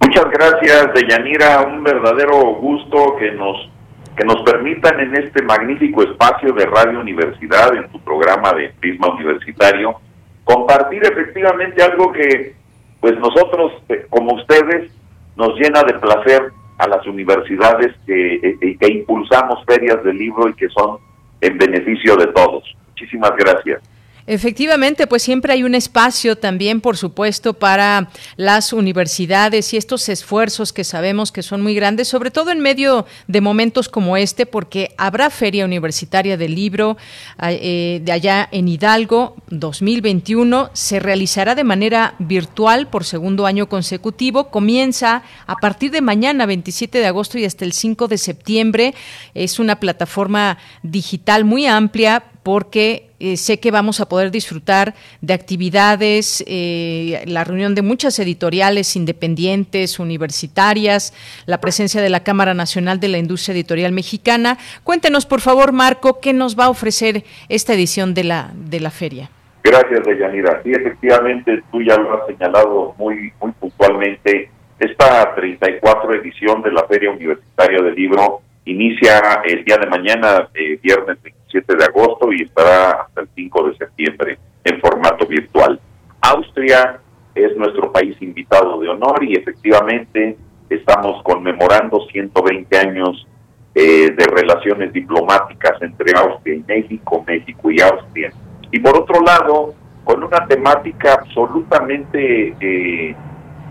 Muchas gracias, Deyanira. Un verdadero gusto que nos que nos permitan en este magnífico espacio de Radio Universidad, en tu programa de Prisma Universitario, compartir efectivamente algo que, pues nosotros, eh, como ustedes, nos llena de placer a las universidades que, eh, que impulsamos ferias de libro y que son en beneficio de todos. Muchísimas gracias. Efectivamente, pues siempre hay un espacio también, por supuesto, para las universidades y estos esfuerzos que sabemos que son muy grandes, sobre todo en medio de momentos como este, porque habrá Feria Universitaria del Libro eh, de allá en Hidalgo 2021. Se realizará de manera virtual por segundo año consecutivo. Comienza a partir de mañana, 27 de agosto y hasta el 5 de septiembre. Es una plataforma digital muy amplia porque eh, sé que vamos a poder disfrutar de actividades, eh, la reunión de muchas editoriales independientes, universitarias, la presencia de la Cámara Nacional de la Industria Editorial Mexicana. Cuéntenos, por favor, Marco, qué nos va a ofrecer esta edición de la, de la feria. Gracias, Deyanira. Sí, efectivamente, tú ya lo has señalado muy, muy puntualmente. Esta 34 edición de la Feria Universitaria del Libro inicia el día de mañana, eh, viernes 27 de agosto, y estará hasta el 5 de septiembre en formato virtual. Austria es nuestro país invitado de honor y efectivamente estamos conmemorando 120 años eh, de relaciones diplomáticas entre Austria y México, México y Austria. Y por otro lado, con una temática absolutamente eh,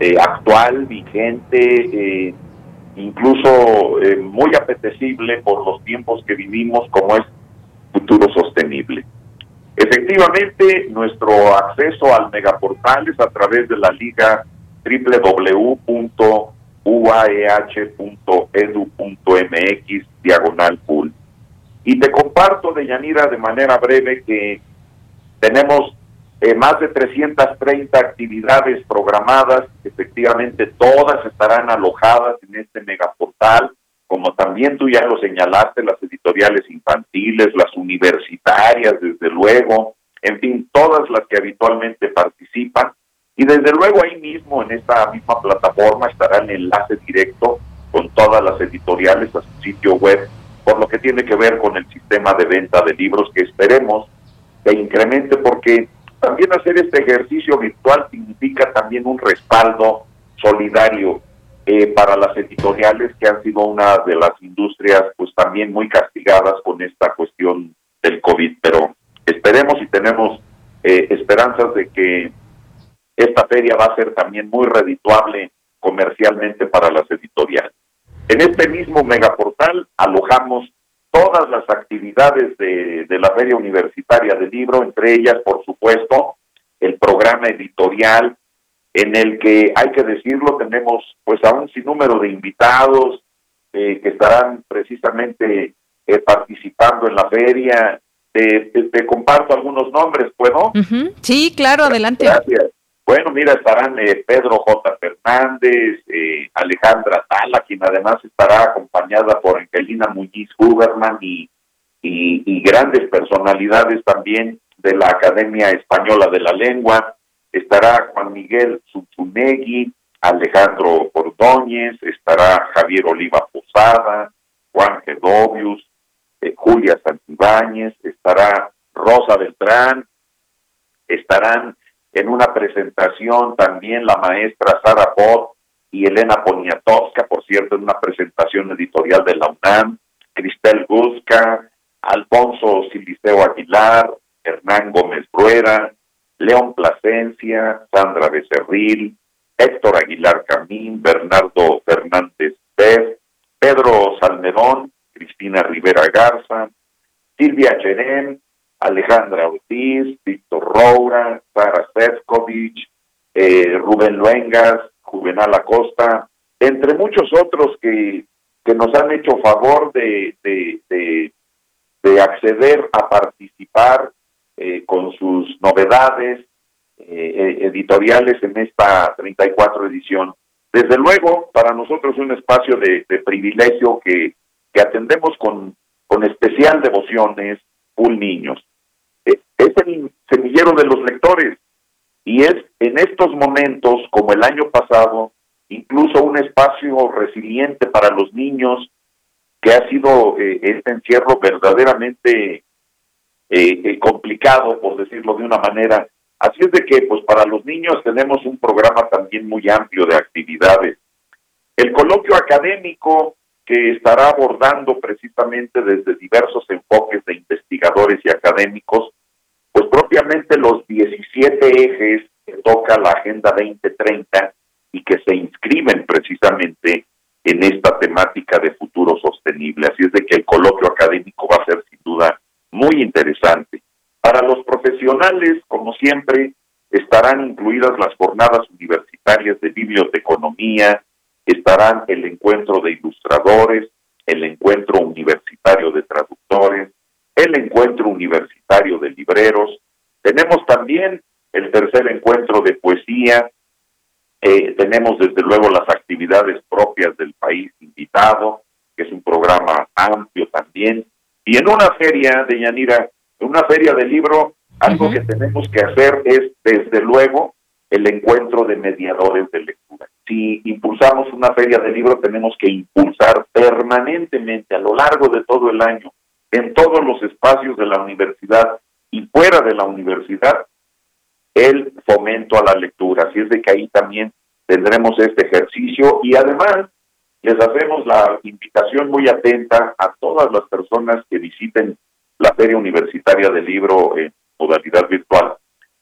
eh, actual, vigente, incluso muy apetecible por los tiempos que vivimos, como es futuro sostenible. Efectivamente, nuestro acceso al megaportal es a través de la liga www.uaeh.edu.mx diagonal pool. Y te comparto, de Yanira, de manera breve que tenemos eh, más de 330 actividades programadas, efectivamente todas estarán alojadas en este megaportal como también tú ya lo señalaste, las editoriales infantiles, las universitarias, desde luego, en fin, todas las que habitualmente participan. Y desde luego ahí mismo, en esta misma plataforma, estará el enlace directo con todas las editoriales a su sitio web, por lo que tiene que ver con el sistema de venta de libros que esperemos que incremente, porque también hacer este ejercicio virtual significa también un respaldo solidario eh, para las editoriales que han sido una de las industrias pues también muy castigadas con esta cuestión del COVID, pero esperemos y tenemos eh, esperanzas de que esta feria va a ser también muy redituable comercialmente para las editoriales. En este mismo megaportal alojamos todas las actividades de, la Feria Universitaria del Libro, entre ellas, por supuesto, el programa editorial en el que hay que decirlo, tenemos pues a un sinnúmero de invitados eh, que estarán precisamente eh, participando en la feria. Te, comparto algunos nombres, ¿puedo? Sí, claro, adelante. Gracias. Bueno, mira, estarán eh, Pedro J. Fernández, Alejandra Tala, quien además estará acompañada por Angelina Muñiz Huberman y, y grandes personalidades también de la Academia Española de la Lengua estará Juan Miguel Zunzunegui, Alejandro Ordóñez, estará Javier Oliva Posada, Juan Gedovius, eh, Julia Santibáñez, estará Rosa Beltrán, estarán en una presentación también la maestra Sara Pot y Elena Poniatowska, por cierto, en una presentación editorial de la UNAM, Cristel Guzca, Alfonso Siliceo Aguilar, Hernán Gómez Bruera, León Plasencia, Sandra Becerril, Héctor Aguilar Camín, Bernardo Fernández Pérez, Pedro Salmerón, Cristina Rivera Garza, Silvia Cherén, Alejandra Ortiz, Víctor Roura, Sara Sefcovic, eh, Rubén Luengas, Juvenal Acosta, entre muchos otros que, que nos han hecho favor de, de, de, de acceder a participar eh, con sus novedades eh, eh, editoriales en esta 34 edición. Desde luego, para nosotros es un espacio de, privilegio que, que, atendemos con, con especial devociones full niños. es el semillero de los lectores y es en estos momentos, como el año pasado, incluso un espacio resiliente para los niños que ha sido este encierro verdaderamente eh, eh, complicado, por decirlo de una manera. Así es de que, pues para los niños tenemos un programa también muy amplio de actividades. El coloquio académico que estará abordando precisamente desde diversos enfoques de investigadores y académicos, pues propiamente los 17 ejes que toca la Agenda 2030 y que se inscriben precisamente en esta temática de futuro sostenible. Así es de que el coloquio académico va a ser sin duda muy interesante. Para los profesionales, como siempre, estarán incluidas las jornadas universitarias de biblioteconomía, estarán el encuentro de ilustradores, el encuentro universitario de traductores, el encuentro universitario de libreros, tenemos también el tercer encuentro de poesía, eh, tenemos desde luego las actividades propias del país invitado, que es un programa amplio también, y en una feria de Yanira, en una feria de libro, algo que tenemos que hacer es desde luego el encuentro de mediadores de lectura. Si impulsamos una feria de libro, tenemos que impulsar permanentemente a lo largo de todo el año, en todos los espacios de la universidad y fuera de la universidad, el fomento a la lectura. Así es de que ahí también tendremos este ejercicio y además les hacemos la invitación muy atenta a todas las personas que visiten la Feria Universitaria del Libro en modalidad virtual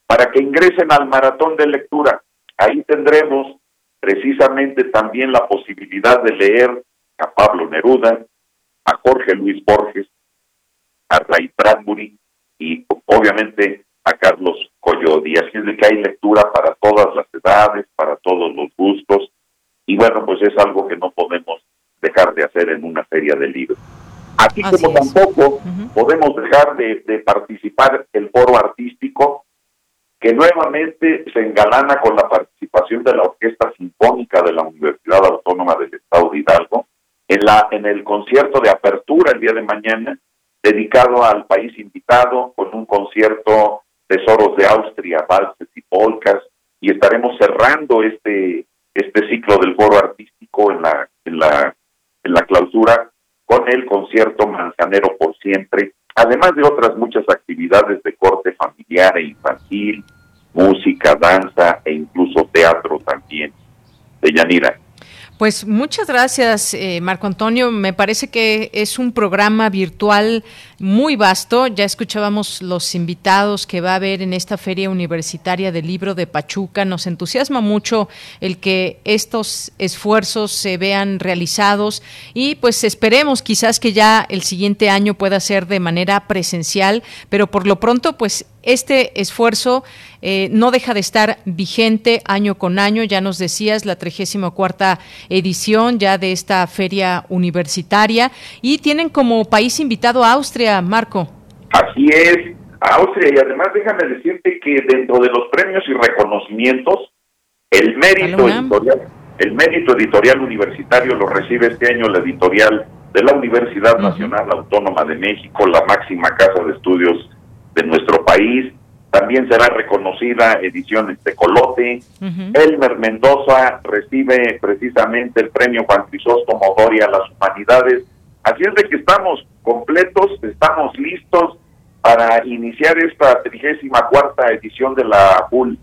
para que ingresen al maratón de lectura. Ahí tendremos precisamente también la posibilidad de leer a Pablo Neruda, a Jorge Luis Borges, a Ray Bradbury y obviamente a Carlos Coyodi. Así es de que hay lectura para todas las edades, para todos los gustos, y bueno, pues es algo que no podemos dejar de hacer en una feria de libros. Así, como tampoco podemos dejar de, de participar el foro artístico, que nuevamente se engalana con la participación de la Orquesta Sinfónica de la Universidad Autónoma del Estado de Hidalgo, en, la, en el concierto de apertura el día de mañana, dedicado al país invitado, con un concierto Tesoros de Austria, valses y polcas, y estaremos cerrando este este ciclo del foro artístico en la en la en la clausura con el concierto Manzanero por siempre, además de otras muchas actividades de corte familiar e infantil, música, danza e incluso teatro también de Yanira. Pues muchas gracias, eh, Marco Antonio. Me parece que es un programa virtual muy vasto. Ya escuchábamos los invitados que va a haber en esta Feria Universitaria del Libro de Pachuca. Nos entusiasma mucho el que estos esfuerzos se vean realizados y pues esperemos quizás que ya el siguiente año pueda ser de manera presencial, pero por lo pronto pues este esfuerzo eh, no deja de estar vigente año con año. Ya nos decías la 34 edición ya de esta feria universitaria y tienen como país invitado a Austria, Marco. Así es, Austria y además déjame decirte que dentro de los premios y reconocimientos el mérito editorial, el mérito editorial universitario lo recibe este año la editorial de la Universidad Nacional Autónoma de México, la máxima casa de estudios de nuestro país. También será reconocida Ediciones de Colote. Elmer Mendoza recibe precisamente el premio Juan Crisóstomo Doria a las Humanidades. Así es de que estamos completos, estamos listos para iniciar esta trigésima cuarta edición de la UL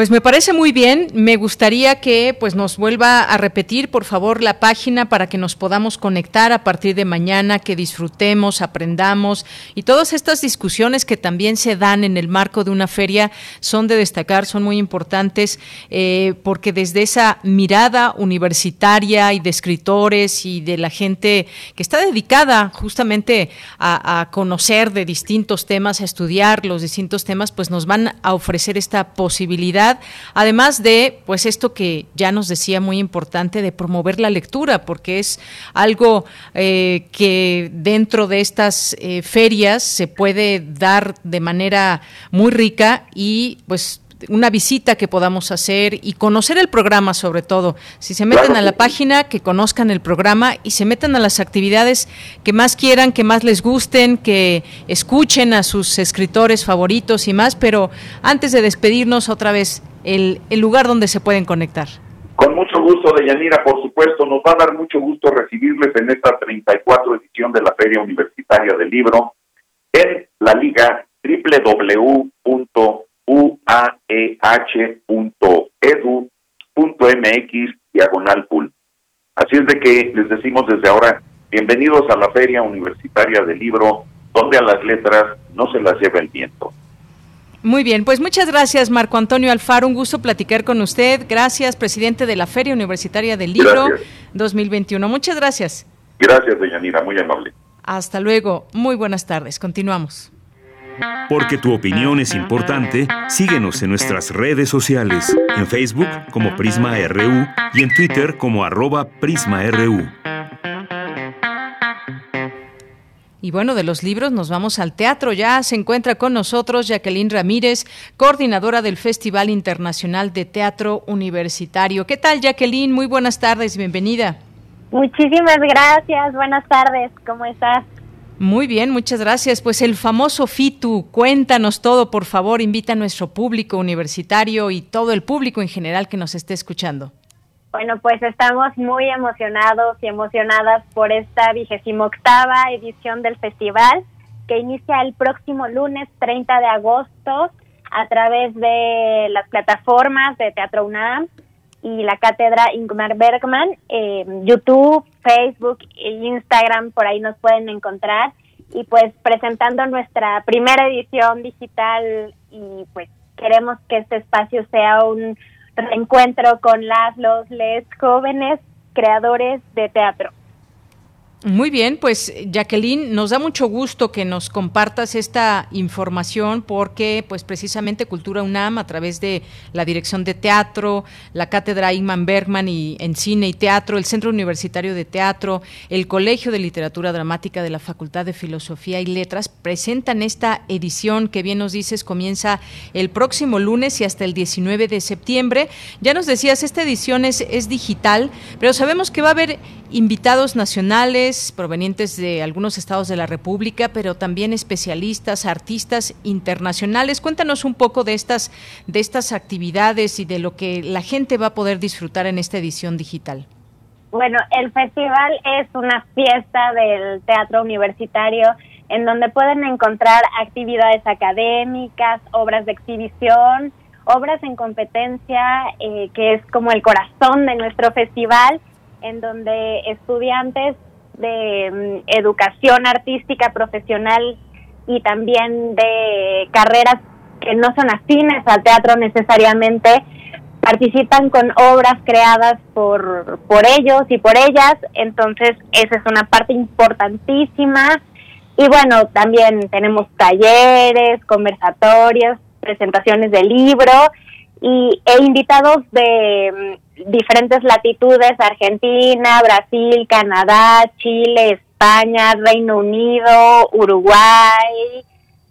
pues me parece muy bien. Me gustaría que pues nos vuelva a repetir, por favor, la página para que nos podamos conectar a partir de mañana, que disfrutemos, aprendamos y todas estas discusiones que también se dan en el marco de una feria son de destacar, son muy importantes eh, porque desde esa mirada universitaria y de escritores y de la gente que está dedicada justamente a, a conocer de distintos temas, a estudiar los distintos temas, pues nos van a ofrecer esta posibilidad además de, pues esto que ya nos decía muy importante, de promover la lectura, porque es algo eh, que dentro de estas eh, ferias se puede dar de manera muy rica y pues una visita que podamos hacer y conocer el programa sobre todo. Si se meten a la página, que conozcan el programa y se metan a las actividades que más quieran, que más les gusten, que escuchen a sus escritores favoritos y más, pero antes de despedirnos otra vez, el, el lugar donde se pueden conectar. Con mucho gusto, Deyanira, por supuesto, nos va a dar mucho gusto recibirles en esta 34 edición de la Feria Universitaria del Libro en la liga www uaeh.edu.mx diagonal pool. Así es de que les decimos desde ahora, bienvenidos a la Feria Universitaria del Libro, donde a las letras no se las lleva el viento. Muy bien, pues muchas gracias Marco Antonio Alfaro, un gusto platicar con usted. Gracias, presidente de la Feria Universitaria del Libro 2021. Muchas gracias. Gracias, Deyanira, muy amable. Hasta luego, muy buenas tardes. Continuamos. Porque tu opinión es importante, síguenos en nuestras redes sociales, en Facebook como Prisma RU y en Twitter como arroba PrismaRU. Y bueno, de los libros nos vamos al teatro. Ya se encuentra con nosotros Jacqueline Ramírez, coordinadora del Festival Internacional de Teatro Universitario. ¿Qué tal, Jacqueline? Muy buenas tardes, bienvenida. Muchísimas gracias, buenas tardes, ¿cómo estás? Muy bien, muchas gracias. Pues el famoso FITU, cuéntanos todo, por favor, invita a nuestro público universitario y todo el público en general que nos esté escuchando. Bueno, pues estamos muy emocionados y emocionadas por esta vigésima octava edición del festival que inicia el próximo lunes 30 de agosto a través de las plataformas de Teatro UNAM y la cátedra Ingmar Bergman, eh, YouTube, Facebook e Instagram, por ahí nos pueden encontrar y pues presentando nuestra primera edición digital y pues queremos que este espacio sea un reencuentro con las, los, les jóvenes creadores de teatro. Muy bien, pues Jacqueline, nos da mucho gusto que nos compartas esta información porque pues precisamente Cultura UNAM a través de la Dirección de Teatro, la Cátedra Ingman Bergman y en Cine y Teatro, el Centro Universitario de Teatro, el Colegio de Literatura Dramática de la Facultad de Filosofía y Letras presentan esta edición que bien nos dices comienza el próximo lunes y hasta el 19 de septiembre. Ya nos decías, esta edición es, es digital, pero sabemos que va a haber invitados nacionales provenientes de algunos estados de la República, pero también especialistas, artistas internacionales. Cuéntanos un poco de estas de estas actividades y de lo que la gente va a poder disfrutar en esta edición digital. Bueno, el festival es una fiesta del teatro universitario en donde pueden encontrar actividades académicas, obras de exhibición, obras en competencia, eh, que es como el corazón de nuestro festival en donde estudiantes de mm, educación artística profesional y también de carreras que no son afines al teatro necesariamente participan con obras creadas por, por ellos y por ellas, entonces esa es una parte importantísima. Y bueno, también tenemos talleres, conversatorios, presentaciones de libro y, e invitados de mm, diferentes latitudes, Argentina, Brasil, Canadá, Chile, España, Reino Unido, Uruguay,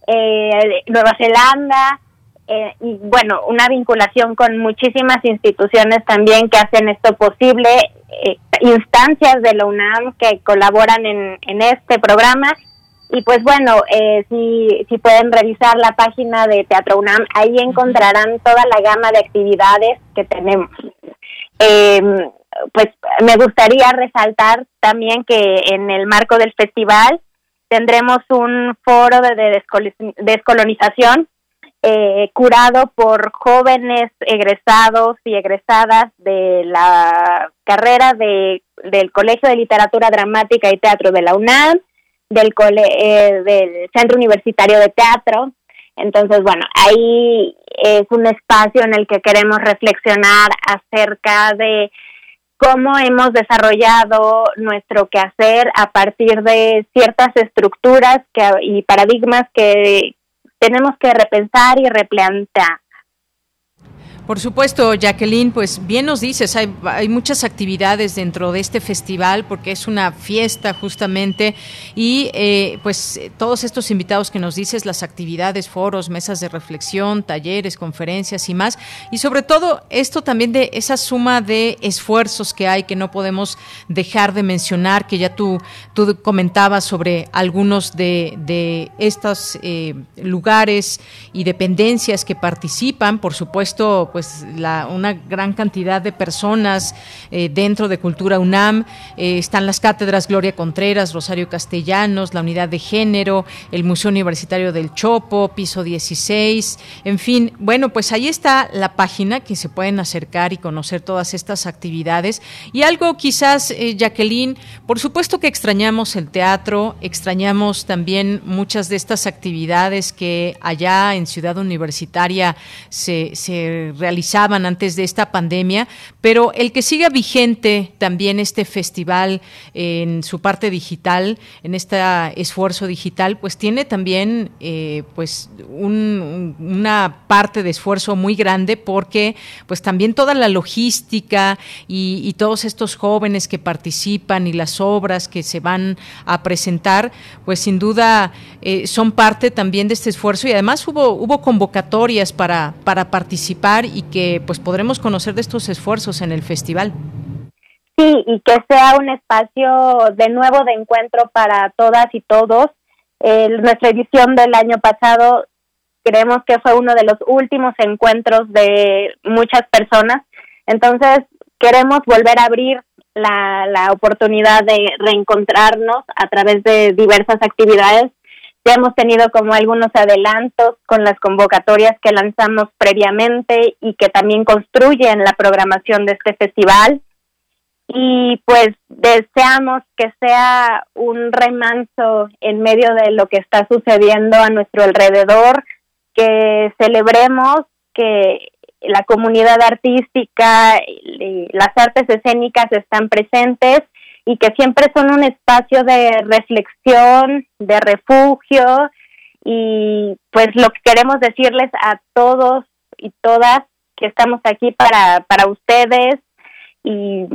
eh, Nueva Zelanda, eh, y bueno, una vinculación con muchísimas instituciones también que hacen esto posible, eh, instancias de la UNAM que colaboran en, en este programa. Y pues bueno, si, si pueden revisar la página de Teatro UNAM, ahí encontrarán toda la gama de actividades que tenemos. Eh, pues me gustaría resaltar también que en el marco del festival tendremos un foro de descolonización eh, curado por jóvenes egresados y egresadas de la carrera de, del Colegio de Literatura Dramática y Teatro de la UNAM, del, eh, del Centro Universitario de Teatro. Entonces, bueno, ahí es un espacio en el que queremos reflexionar acerca de cómo hemos desarrollado nuestro quehacer a partir de ciertas estructuras que, y paradigmas que tenemos que repensar y replantear. Por supuesto, Jacqueline, pues bien nos dices, hay, hay, muchas actividades dentro de este festival porque es una fiesta justamente y eh, pues todos estos invitados que nos dices, las actividades, foros, mesas de reflexión, talleres, conferencias y más, y sobre todo esto también de esa suma de esfuerzos que hay que no podemos dejar de mencionar, que ya tú, tú comentabas sobre algunos de, de estos eh, lugares y dependencias que participan, por supuesto, pues la, una gran cantidad de personas eh, dentro de Cultura UNAM. Eh, están las cátedras Gloria Contreras, Rosario Castellanos, la Unidad de Género, el Museo Universitario del Chopo, Piso 16, en fin. Bueno, pues ahí está la página que se pueden acercar y conocer todas estas actividades. Y algo quizás, eh, Jacqueline, por supuesto que extrañamos el teatro, extrañamos también muchas de estas actividades que allá en Ciudad Universitaria se, se realizan realizaban antes de esta pandemia, pero el que siga vigente también este festival en su parte digital, en este esfuerzo digital, pues tiene también eh, pues una parte de esfuerzo muy grande porque pues también toda la logística y, todos estos jóvenes que participan y las obras que se van a presentar, pues sin duda eh, son parte también de este esfuerzo y además hubo, hubo convocatorias para, para participar que pues podremos conocer de estos esfuerzos en el festival. Sí, y que sea un espacio de nuevo de encuentro para todas y todos. nuestra edición del año pasado creemos que fue uno de los últimos encuentros de muchas personas. Entonces, queremos volver a abrir la, la oportunidad de reencontrarnos a través de diversas actividades ya hemos tenido como algunos adelantos con las convocatorias que lanzamos previamente y que también construyen la programación de este festival. Y pues deseamos que sea un remanso en medio de lo que está sucediendo a nuestro alrededor, que celebremos que la comunidad artística, las artes escénicas están presentes y que siempre son un espacio de reflexión, de refugio y pues lo que queremos decirles a todos y todas que estamos aquí para, para ustedes y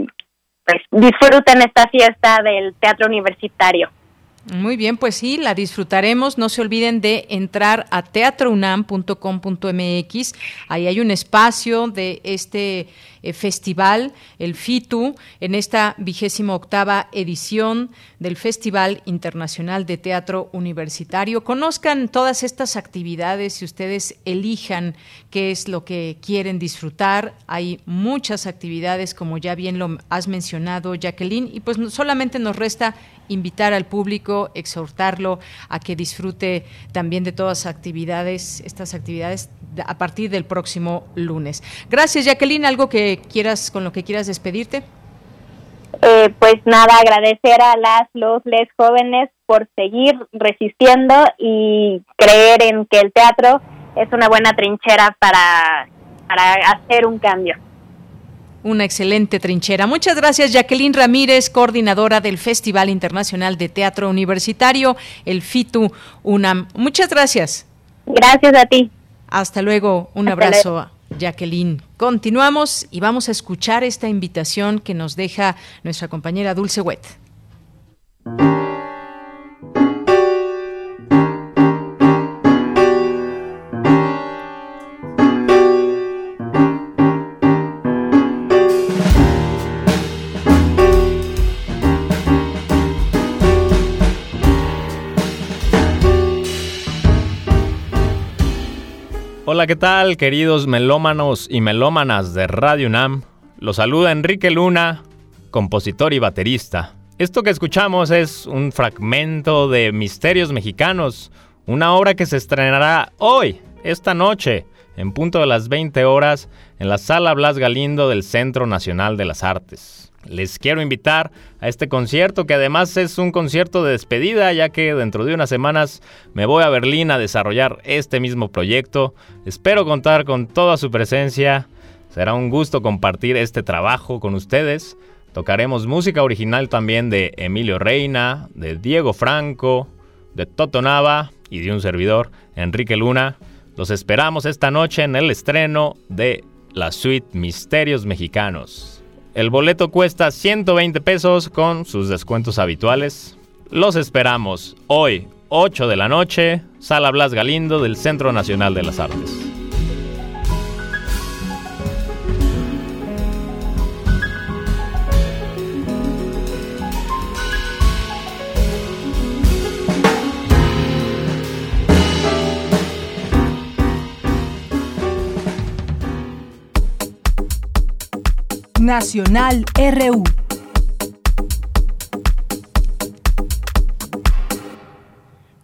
pues disfruten esta fiesta del teatro universitario. Muy bien, pues sí, la disfrutaremos. No se olviden de entrar a teatrounam.com.mx. Ahí hay un espacio de este festival, el FITU, en esta vigésima octava edición del Festival Internacional de Teatro Universitario. Conozcan todas estas actividades y ustedes elijan qué es lo que quieren disfrutar. Hay muchas actividades, como ya bien lo has mencionado, Jacqueline, y pues solamente nos resta invitar al público, exhortarlo a que disfrute también de todas actividades, estas actividades a partir del próximo lunes. Gracias, Jacqueline. ¿Algo que quieras, con lo que quieras despedirte? Eh, pues nada, agradecer a las, los, les jóvenes por seguir resistiendo y creer en que el teatro es una buena trinchera para, para hacer un cambio una excelente trinchera. Muchas gracias, Jacqueline Ramírez, coordinadora del Festival Internacional de Teatro Universitario, el FITU UNAM. Muchas gracias. Gracias a ti. Hasta luego. Un abrazo. Jacqueline. Continuamos y vamos a escuchar esta invitación que nos deja nuestra compañera Dulce Wet. Hola, ¿qué tal, queridos melómanos y melómanas de Radio UNAM? Los saluda Enrique Luna, compositor y baterista. Esto que escuchamos es un fragmento de Misterios Mexicanos, una obra que se estrenará hoy, esta noche, en punto de las 20 horas, en la Sala Blas Galindo del Centro Nacional de las Artes les quiero invitar a este concierto que además es un concierto de despedida ya que dentro de unas semanas me voy a Berlín a desarrollar este mismo proyecto. Espero contar con toda su presencia. Será un gusto compartir este trabajo con ustedes. Tocaremos música original también de Emilio Reina, de Diego Franco, de Toto Nava y de un servidor, Enrique Luna. Los esperamos esta noche en el estreno de la suite Misterios Mexicanos. El boleto cuesta 120 pesos con sus descuentos habituales. Los esperamos hoy, 8 de la noche, Sala Blas Galindo del Centro Nacional de las Artes. Nacional RU.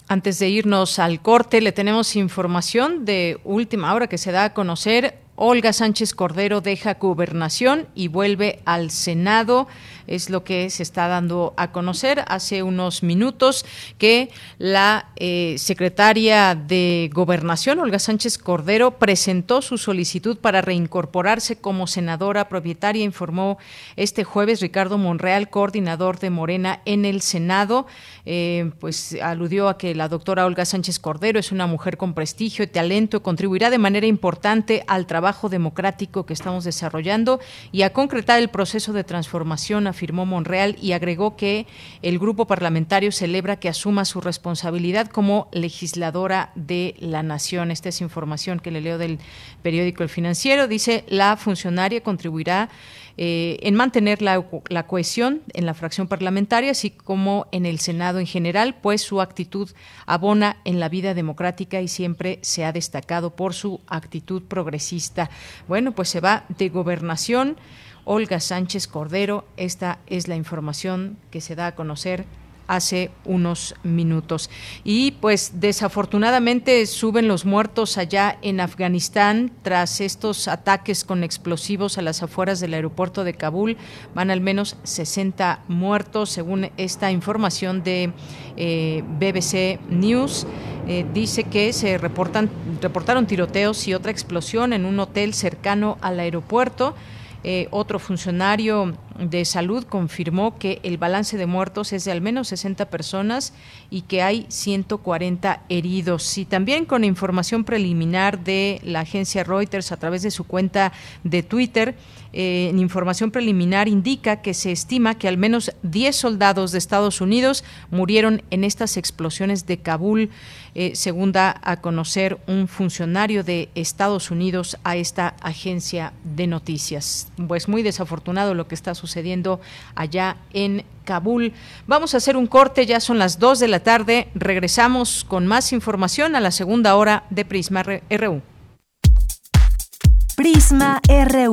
Antes de irnos al corte, le tenemos información de última hora que se da a conocer Olga Sánchez Cordero deja gobernación y vuelve al Senado es lo que se está dando a conocer hace unos minutos que la eh, secretaria de Gobernación, Olga Sánchez Cordero, presentó su solicitud para reincorporarse como senadora propietaria, informó este jueves Ricardo Monreal, coordinador de Morena en el Senado. Eh, pues aludió a que la doctora Olga Sánchez Cordero es una mujer con prestigio y talento, contribuirá de manera importante al trabajo democrático que estamos desarrollando y a concretar el proceso de transformación afirmó Monreal y agregó que el grupo parlamentario celebra que asuma su responsabilidad como legisladora de la nación. Esta es información que le leo del periódico El Financiero. Dice, la funcionaria contribuirá eh, en mantener la, la, cohesión en la fracción parlamentaria, así como en el Senado en general, pues su actitud abona en la vida democrática y siempre se ha destacado por su actitud progresista. Bueno, pues se va de gobernación Olga Sánchez Cordero. Esta es la información que se da a conocer hace unos minutos. Y pues desafortunadamente suben los muertos allá en Afganistán tras estos ataques con explosivos a las afueras del aeropuerto de Kabul. Van al menos 60 muertos, según esta información de eh, BBC News. Eh, dice que se reportan, reportaron tiroteos y otra explosión en un hotel cercano al aeropuerto. Eh, otro funcionario de salud confirmó que el balance de muertos es de al menos 60 personas y que hay 140 heridos. Y también con información preliminar de la agencia Reuters a través de su cuenta de Twitter, en información preliminar indica que se estima que al menos 10 soldados de Estados Unidos murieron en estas explosiones de Kabul, eh, según da a conocer un funcionario de Estados Unidos a esta agencia de noticias. Pues muy desafortunado lo que está sucediendo allá en Kabul. Vamos a hacer un corte, ya son las 2 de la tarde. Regresamos con más información a la segunda hora de Prisma RU. Prisma RU.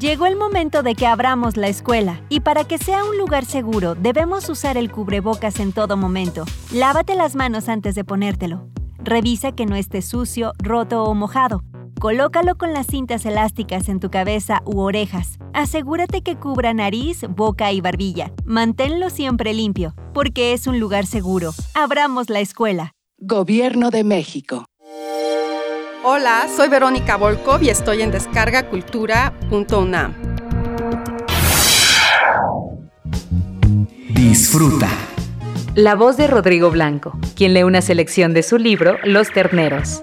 Llegó el momento de que abramos la escuela y para que sea un lugar seguro debemos usar el cubrebocas en todo momento. Lávate las manos antes de ponértelo. Revisa que no esté sucio, roto o mojado. Colócalo con las cintas elásticas en tu cabeza u orejas. Asegúrate que cubra nariz, boca y barbilla. Manténlo siempre limpio, porque es un lugar seguro. Abramos la escuela. Gobierno de México. Hola, soy Verónica Volkov y estoy en descargacultura.unam. Disfruta. La voz de Rodrigo Blanco, quien lee una selección de su libro Los Terneros.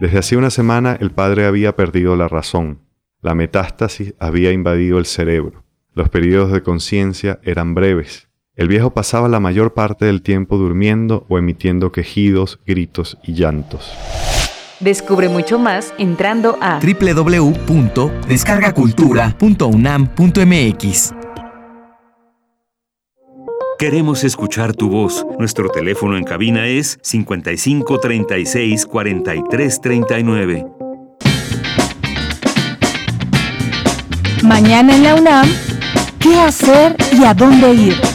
Desde hacía una semana el padre había perdido la razón. La metástasis había invadido el cerebro. Los periodos de conciencia eran breves. El viejo pasaba la mayor parte del tiempo durmiendo o emitiendo quejidos, gritos y llantos. Descubre mucho más entrando a www.descargacultura.unam.mx. Queremos escuchar tu voz. Nuestro teléfono en cabina es 55 36 43 39. Mañana en la UNAM, ¿qué hacer y a dónde ir?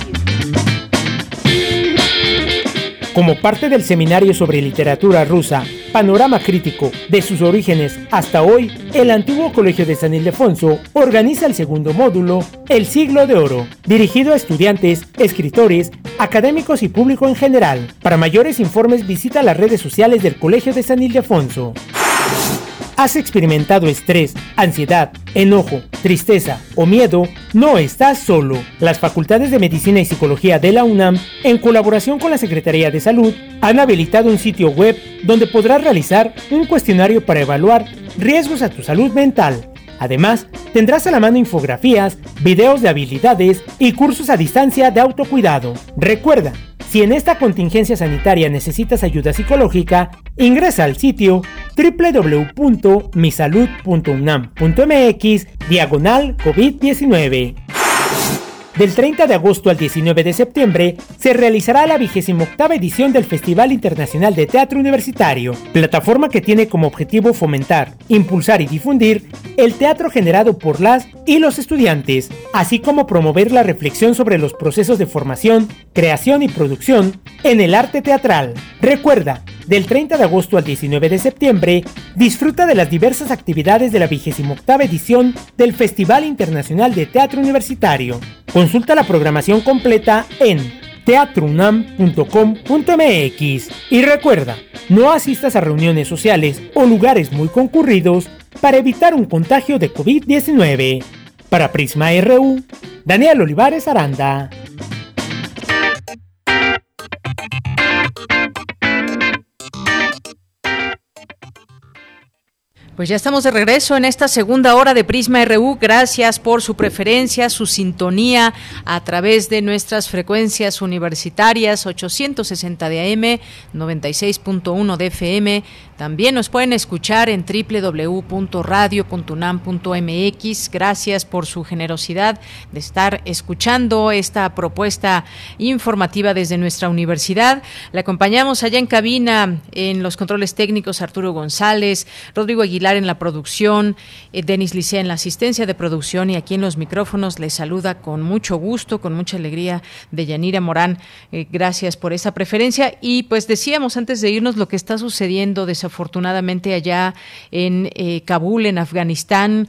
Como parte del seminario sobre literatura rusa, Panorama Crítico, de sus orígenes hasta hoy, el antiguo Colegio de San Ildefonso organiza el segundo módulo, El Siglo de Oro, dirigido a estudiantes, escritores, académicos y público en general. Para mayores informes visita las redes sociales del Colegio de San Ildefonso. ¿Has experimentado estrés, ansiedad, enojo, tristeza o miedo? No estás solo. Las facultades de Medicina y Psicología de la UNAM, en colaboración con la Secretaría de Salud, han habilitado un sitio web donde podrás realizar un cuestionario para evaluar riesgos a tu salud mental. Además, tendrás a la mano infografías, videos de habilidades y cursos a distancia de autocuidado. Recuerda, si en esta contingencia sanitaria necesitas ayuda psicológica, ingresa al sitio www.misalud.unam.mx diagonal COVID-19. Del 30 de agosto al 19 de septiembre se realizará la 28 edición del Festival Internacional de Teatro Universitario, plataforma que tiene como objetivo fomentar, impulsar y difundir el teatro generado por las y los estudiantes, así como promover la reflexión sobre los procesos de formación, creación y producción en el arte teatral. Recuerda, del 30 de agosto al 19 de septiembre, disfruta de las diversas actividades de la 28 edición del Festival Internacional de Teatro Universitario. Consulta la programación completa en teatrounam.com.mx y recuerda, no asistas a reuniones sociales o lugares muy concurridos para evitar un contagio de COVID-19. Para Prisma RU, Daniel Olivares Aranda. Pues ya estamos de regreso en esta segunda hora de Prisma RU. Gracias por su preferencia, su sintonía a través de nuestras frecuencias universitarias 860 de AM, 96.1 de FM. También nos pueden escuchar en www.radio.unam.mx. Gracias por su generosidad de estar escuchando esta propuesta informativa desde nuestra universidad. Le acompañamos allá en cabina en los controles técnicos Arturo González, Rodrigo Aguilar en la producción, eh, Denis Licea en la asistencia de producción y aquí en los micrófonos les saluda con mucho gusto, con mucha alegría de Yanira Morán. Eh, gracias por esa preferencia. Y pues decíamos antes de irnos lo que está sucediendo desafortunadamente allá en eh, Kabul, en Afganistán.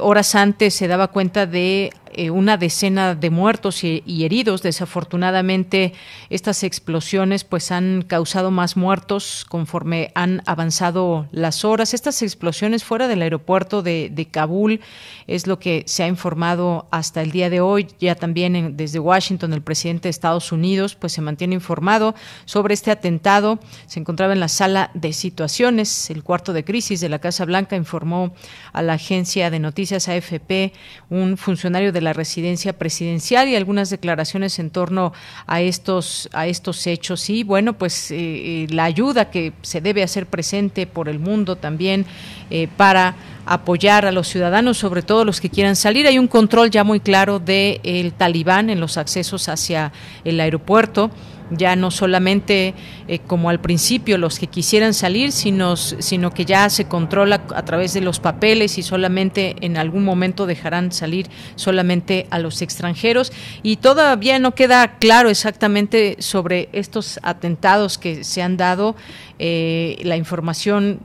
horas antes se daba cuenta de eh, una decena de muertos y, heridos. Desafortunadamente, estas explosiones pues han causado más muertos conforme han avanzado las horas. Estas explosiones fuera del aeropuerto de, Kabul es lo que se ha informado hasta el día de hoy. Ya también desde Washington el presidente de Estados Unidos pues se mantiene informado sobre este atentado. Se encontraba en la sala de situaciones, el cuarto de crisis de la Casa Blanca informó a la agencia de noticias AFP un funcionario de la residencia presidencial y algunas declaraciones en torno a estos a estos hechos y bueno pues eh, eh, la ayuda que se debe hacer presente por el mundo también eh, para apoyar a los ciudadanos, sobre todo los que quieran salir. Hay un control ya muy claro del el talibán en los accesos hacia el aeropuerto ya no solamente eh, como al principio los que quisieran salir, sino, sino que ya se controla a través de los papeles y solamente en algún momento dejarán salir solamente a los extranjeros. Y todavía no queda claro exactamente sobre estos atentados que se han dado. Eh, la información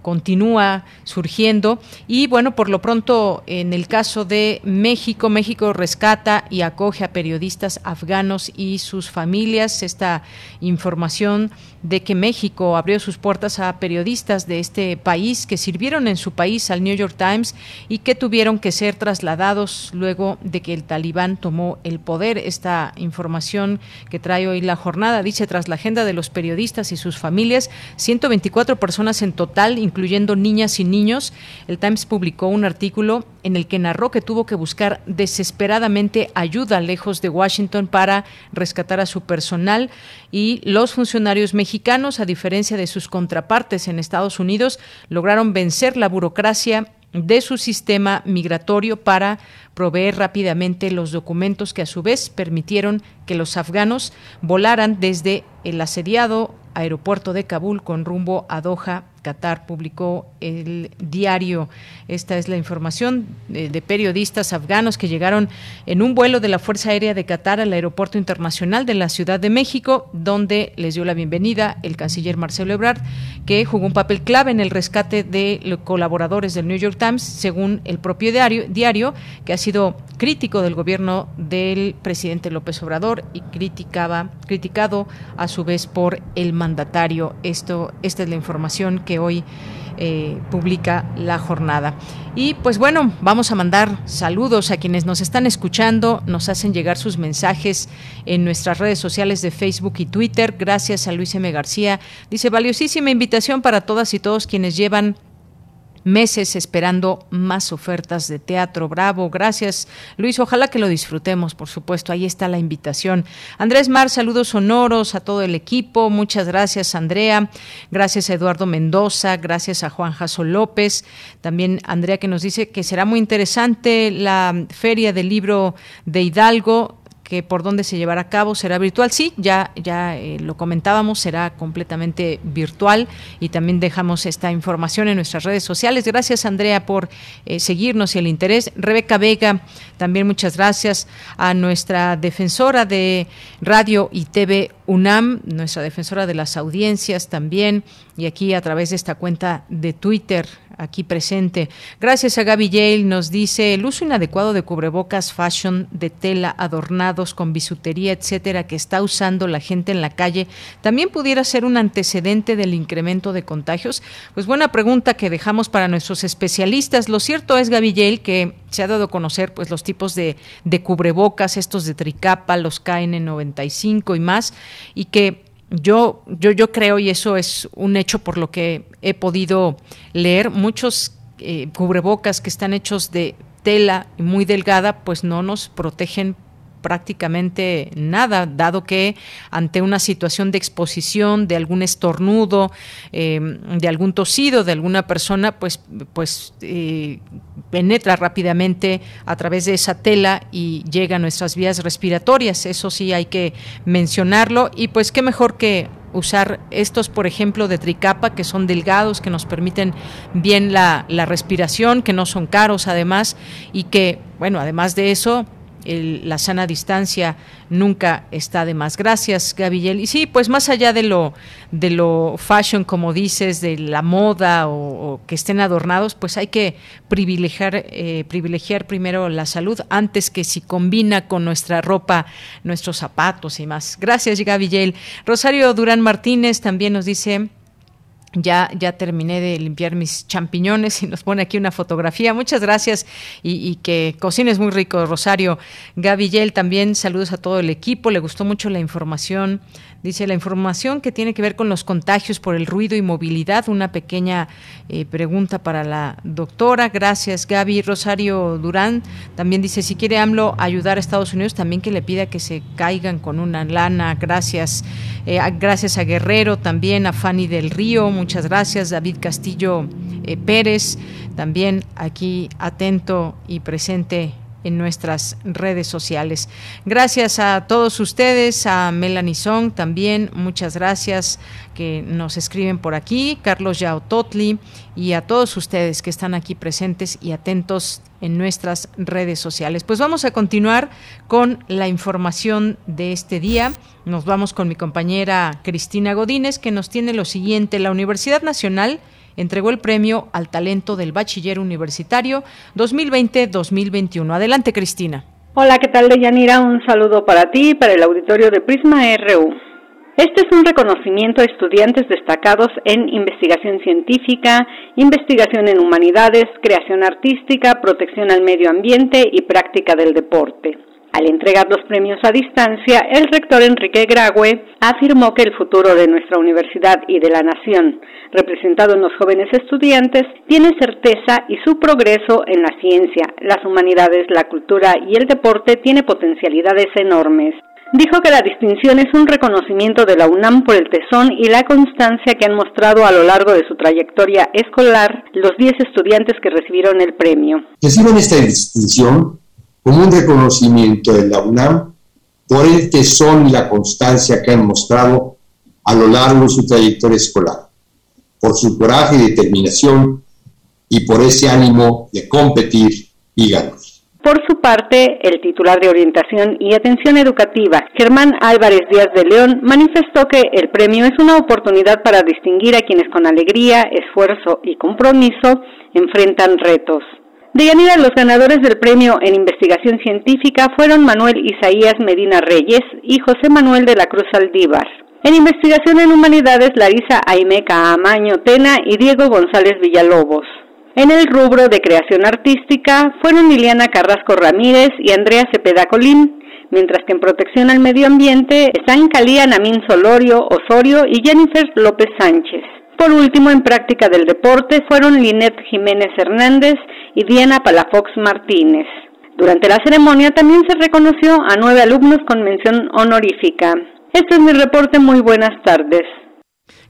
continúa surgiendo y bueno, por lo pronto en el caso de México, México rescata y acoge a periodistas afganos y sus familias. Esta información de que México abrió sus puertas a periodistas de este país que sirvieron en su país al New York Times y que tuvieron que ser trasladados luego de que el talibán tomó el poder. Esta información que trae hoy la jornada dice tras la agenda de los periodistas y sus familias, 124 personas en total, incluyendo niñas y niños. El Times publicó un artículo en el que narró que tuvo que buscar desesperadamente ayuda lejos de Washington para rescatar a su personal y los funcionarios mexicanos, a diferencia de sus contrapartes en Estados Unidos, lograron vencer la burocracia de su sistema migratorio para proveer rápidamente los documentos que a su vez permitieron que los afganos volaran desde el asediado aeropuerto de Kabul con rumbo a Doha Qatar publicó el diario. Esta es la información de, periodistas afganos que llegaron en un vuelo de la Fuerza Aérea de Qatar al Aeropuerto Internacional de la Ciudad de México, donde les dio la bienvenida el canciller Marcelo Ebrard, que jugó un papel clave en el rescate de los colaboradores del New York Times, según el propio diario, diario que ha sido crítico del gobierno del presidente López Obrador y criticaba, criticado a su vez por el mandatario. Esto, esta es la información hoy eh, publica la jornada. Y pues bueno, vamos a mandar saludos a quienes nos están escuchando, nos hacen llegar sus mensajes en nuestras redes sociales de Facebook y Twitter. Gracias a Luis M. García. Dice, valiosísima invitación para todas y todos quienes llevan meses esperando más ofertas de teatro. Bravo, gracias Luis, ojalá que lo disfrutemos, por supuesto, ahí está la invitación. Andrés Mar, saludos sonoros a todo el equipo, muchas gracias Andrea, gracias a Eduardo Mendoza, gracias a Juan Jaso López, también Andrea que nos dice que será muy interesante la feria del libro de Hidalgo que por dónde se llevará a cabo será virtual. Sí, ya, ya eh, lo comentábamos, será completamente virtual y también dejamos esta información en nuestras redes sociales. Gracias, Andrea, por eh, seguirnos y el interés. Rebeca Vega, también muchas gracias a nuestra defensora de Radio y TV UNAM, nuestra defensora de las audiencias también, y aquí a través de esta cuenta de Twitter, aquí presente. Gracias a Gaby Yale, nos dice el uso inadecuado de cubrebocas fashion de tela adornados con bisutería, etcétera, que está usando la gente en la calle, también pudiera ser un antecedente del incremento de contagios. Pues buena pregunta que dejamos para nuestros especialistas. Lo cierto es, Gaby Yale, que se ha dado a conocer pues los tipos de, de cubrebocas, estos de tricapa, los KN95 y más, y que yo, yo, yo creo, y eso es un hecho por lo que he podido leer, muchos eh, cubrebocas que están hechos de tela muy delgada, pues no nos protegen prácticamente nada, dado que ante una situación de exposición, de algún estornudo, eh, de algún tosido de alguna persona, pues, pues eh, penetra rápidamente a través de esa tela y llega a nuestras vías respiratorias. Eso sí hay que mencionarlo y pues qué mejor que usar estos, por ejemplo, de tricapa, que son delgados, que nos permiten bien la, la respiración, que no son caros además, y que, bueno, además de eso, la sana distancia nunca está de más. Gracias, Gabriel. Y sí, pues más allá de lo, de lo fashion, como dices, de la moda o, que estén adornados, pues hay que privilegiar, eh, privilegiar primero la salud antes que si combina con nuestra ropa, nuestros zapatos y más. Gracias, Gabriel. Rosario Durán Martínez también nos dice ya, ya terminé de limpiar mis champiñones y nos pone aquí una fotografía. Muchas gracias y, que cocines muy rico, Rosario. Gaby Yel también, saludos a todo el equipo. Le gustó mucho la información Dice la información que tiene que ver con los contagios por el ruido y movilidad. Una pequeña eh, pregunta para la doctora. Gracias, Gaby. Rosario Durán también dice, si quiere AMLO ayudar a Estados Unidos, también que le pida que se caigan con una lana. Gracias. Eh, gracias a Guerrero, también a Fanny del Río. Muchas gracias. David Castillo eh, Pérez, también aquí atento y presente en nuestras redes sociales. Gracias a todos ustedes, a Melanie Song también, muchas gracias que nos escriben por aquí, Carlos Yao Totli y a todos ustedes que están aquí presentes y atentos en nuestras redes sociales. Pues vamos a continuar con la información de este día. Nos vamos con mi compañera Cristina Godínez que nos tiene lo siguiente. La Universidad Nacional entregó el premio al talento del bachiller universitario 2020-2021. Adelante, Cristina. Hola, ¿qué tal, Deyanira? Un saludo para ti y para el auditorio de Prisma RU. Este es un reconocimiento a estudiantes destacados en investigación científica, investigación en humanidades, creación artística, protección al medio ambiente y práctica del deporte. Al entregar los premios a distancia, el rector Enrique Graue afirmó que el futuro de nuestra universidad y de la nación, representado en los jóvenes estudiantes, tiene certeza y su progreso en la ciencia, las humanidades, la cultura y el deporte tiene potencialidades enormes. dijo que la distinción es un reconocimiento de la UNAM por el tesón y la constancia que han mostrado a lo largo de su trayectoria escolar los 10 estudiantes que recibieron el premio. Reciben esta distinción como un reconocimiento de la UNAM por el tesón y la constancia que han mostrado a lo largo de su trayectoria escolar, por su coraje y determinación y por ese ánimo de competir y ganar. Por su parte, el titular de Orientación y Atención Educativa, Germán Álvarez Díaz de León, manifestó que el premio es una oportunidad para distinguir a quienes con alegría, esfuerzo y compromiso enfrentan retos. De Yanira, los ganadores del premio en investigación científica fueron Manuel Isaías Medina Reyes y José Manuel de la Cruz Aldívar. En investigación en humanidades, Larisa Aimeca Amaño Tena y Diego González Villalobos. En el rubro de creación artística fueron Liliana Carrasco Ramírez y Andrea Cepeda Colín, mientras que en protección al medio ambiente están Calía Namín Solorio Osorio y Jennifer López Sánchez. Por último, en práctica del deporte fueron Linet Jiménez Hernández y Diana Palafox Martínez. Durante la ceremonia también se reconoció a nueve alumnos con mención honorífica. Este es mi reporte. Muy buenas tardes.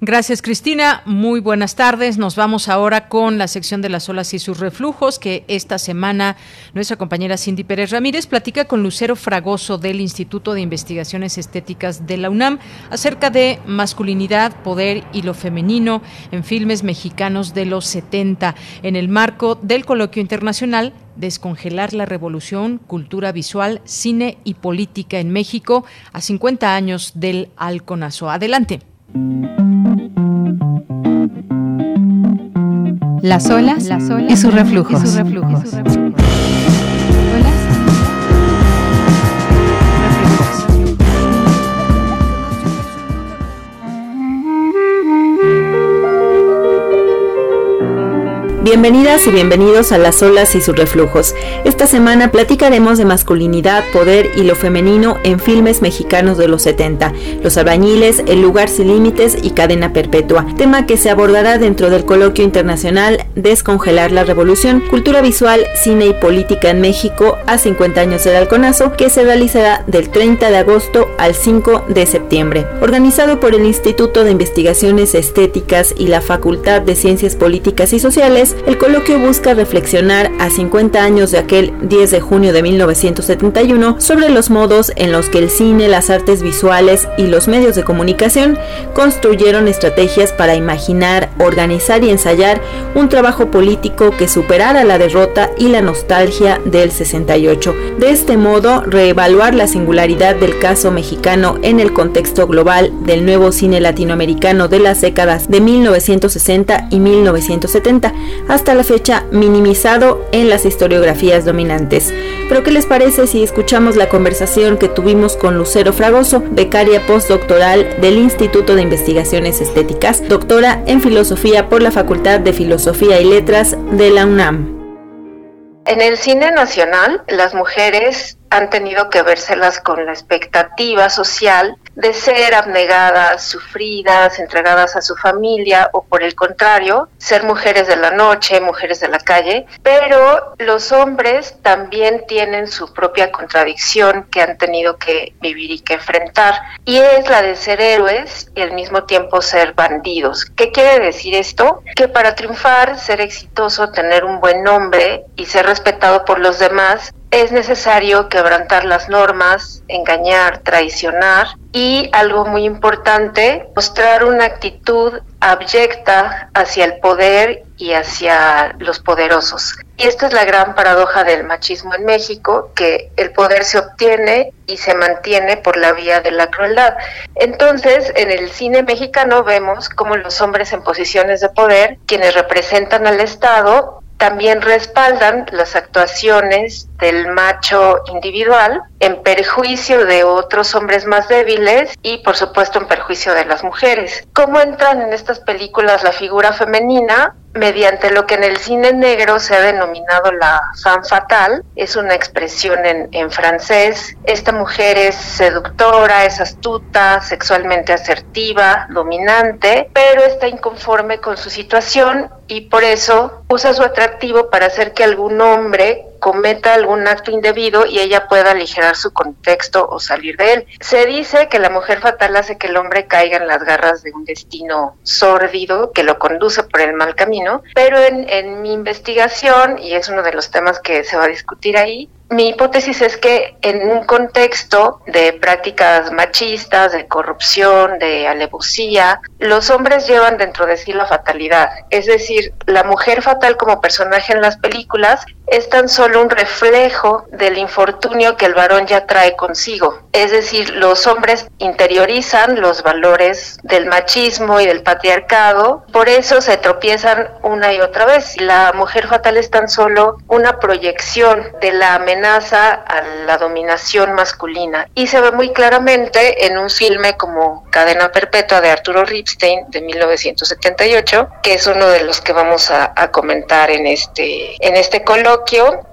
Gracias, Cristina. Muy buenas tardes. Nos vamos ahora con la sección de las olas y sus reflujos, que esta semana nuestra compañera Cindy Pérez Ramírez platica con Lucero Fragoso del Instituto de Investigaciones Estéticas de la UNAM acerca de masculinidad, poder y lo femenino en filmes mexicanos de los 70, en el marco del coloquio internacional Descongelar la Revolución, Cultura Visual, Cine y Política en México a 50 años del Alconazo. Adelante. Las olas, y sus reflujos. Bienvenidas y bienvenidos a Las olas y sus reflujos. Esta semana platicaremos de masculinidad, poder y lo femenino en filmes mexicanos de los 70, Los albañiles, El lugar sin límites y Cadena perpetua, tema que se abordará dentro del coloquio internacional Descongelar la revolución, cultura visual, cine y política en México a 50 años del halconazo, que se realizará del 30 de agosto al 5 de septiembre. Organizado por el Instituto de Investigaciones Estéticas y la Facultad de Ciencias Políticas y Sociales, el coloquio busca reflexionar a 50 años de aquel 10 de junio de 1971 sobre los modos en los que el cine, las artes visuales y los medios de comunicación construyeron estrategias para imaginar, organizar y ensayar un trabajo político que superara la derrota y la nostalgia del 68. De este modo, reevaluar la singularidad del caso mexicano en el contexto global del nuevo cine latinoamericano de las décadas de 1960 y 1970, hasta la fecha minimizado en las historiografías dominantes. Pero ¿qué les parece si escuchamos la conversación que tuvimos con Lucero Fragoso, becaria postdoctoral del Instituto de Investigaciones Estéticas, doctora en filosofía por la Facultad de Filosofía y Letras de la UNAM? En el cine nacional, las mujeres han tenido que vérselas con la expectativa social de ser abnegadas, sufridas, entregadas a su familia o por el contrario, ser mujeres de la noche, mujeres de la calle, pero los hombres también tienen su propia contradicción que han tenido que vivir y que enfrentar y es la de ser héroes y al mismo tiempo ser bandidos. ¿Qué quiere decir esto? Que para triunfar, ser exitoso, tener un buen nombre y ser respetado por los demás, es necesario quebrantar las normas, engañar, traicionar y algo muy importante, mostrar una actitud abyecta hacia el poder y hacia los poderosos. Y esta es la gran paradoja del machismo en México, que el poder se obtiene y se mantiene por la vía de la crueldad. Entonces, en el cine mexicano vemos como los hombres en posiciones de poder, quienes representan al Estado, también respaldan las actuaciones del macho individual en perjuicio de otros hombres más débiles y por supuesto en perjuicio de las mujeres. ¿Cómo entran en estas películas la figura femenina? mediante lo que en el cine negro se ha denominado la femme fatale, es una expresión en, en, francés. Esta mujer es seductora, es astuta, sexualmente asertiva, dominante, pero está inconforme con su situación y por eso usa su atractivo para hacer que algún hombre cometa algún acto indebido y ella pueda aligerar su contexto o salir de él. Se dice que la mujer fatal hace que el hombre caiga en las garras de un destino sórdido que lo conduce por el mal camino, pero en, en mi investigación, y es uno de los temas que se va a discutir ahí, mi hipótesis es que en un contexto de prácticas machistas, de corrupción, de alevosía, los hombres llevan dentro de sí la fatalidad. Es decir, la mujer fatal como personaje en las películas es tan solo un reflejo del infortunio que el varón ya trae consigo. Es decir, los hombres interiorizan los valores del machismo y del patriarcado, por eso se tropiezan una y otra vez. La mujer fatal es tan solo una proyección de la amenaza a la dominación masculina y se ve muy claramente en un filme como Cadena Perpetua de Arturo Ripstein de 1978, que es uno de los que vamos a, a comentar en este, en este coloquio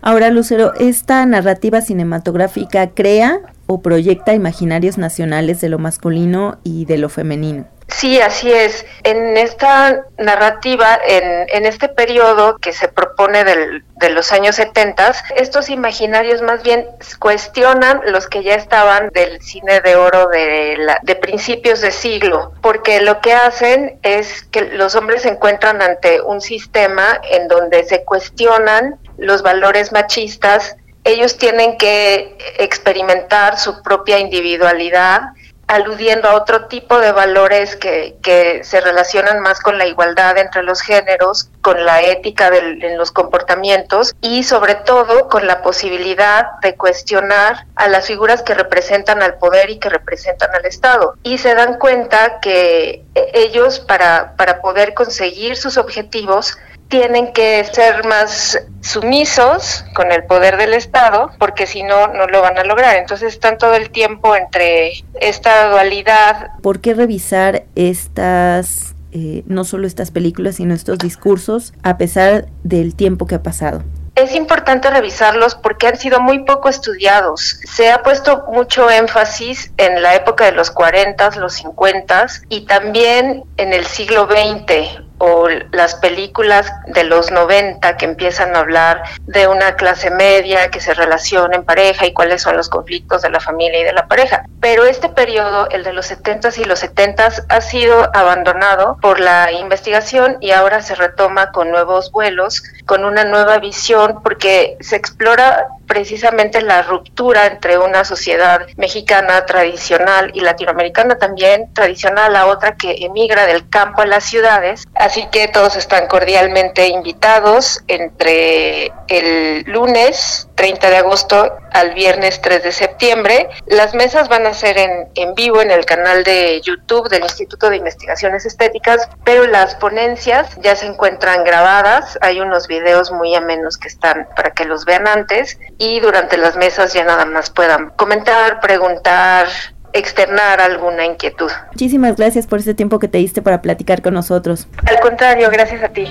Ahora, Lucero, ¿esta narrativa cinematográfica crea o proyecta imaginarios nacionales de lo masculino y de lo femenino? Sí, así es. En esta narrativa, en, este periodo que se propone de los años 70, estos imaginarios más bien cuestionan los que ya estaban del cine de oro de, de principios de siglo, porque lo que hacen es que los hombres se encuentran ante un sistema en donde se cuestionan los valores machistas ellos tienen que experimentar su propia individualidad aludiendo a otro tipo de valores que, que, se relacionan más con la igualdad entre los géneros, con la ética en los comportamientos y sobre todo con la posibilidad de cuestionar a las figuras que representan al poder y que representan al Estado. Y se dan cuenta que eh, ellos para, para poder conseguir sus objetivos tienen que ser más sumisos con el poder del Estado, porque si no, no lo van a lograr. Entonces están todo el tiempo entre esta dualidad. ¿Por qué revisar estas, eh, no solo estas películas, sino estos discursos, a pesar del tiempo que ha pasado? es importante revisarlos porque han sido muy poco estudiados. Se ha puesto mucho énfasis en la época de los 40, los 50 y también en el siglo XX o las películas de los 90 que empiezan a hablar de una clase media que se relaciona en pareja y cuáles son los conflictos de la familia y de la pareja. Pero este periodo, el de los 70s y los 70s, ha sido abandonado por la investigación y ahora se retoma con nuevos vuelos, con una nueva visión, porque se explora precisamente la ruptura entre una sociedad mexicana tradicional y latinoamericana también tradicional a otra que emigra del campo a las ciudades. Así que todos están cordialmente invitados entre el lunes 30 de agosto al viernes 3 de septiembre. Las mesas van a ser en, en vivo en el canal de YouTube del Instituto de Investigaciones Estéticas, pero las ponencias ya se encuentran grabadas. Hay unos videos muy amenos que están para que los vean antes y durante las mesas ya nada más puedan comentar, preguntar, externar alguna inquietud. Muchísimas gracias por este tiempo que te diste para platicar con nosotros. Al contrario, gracias a ti.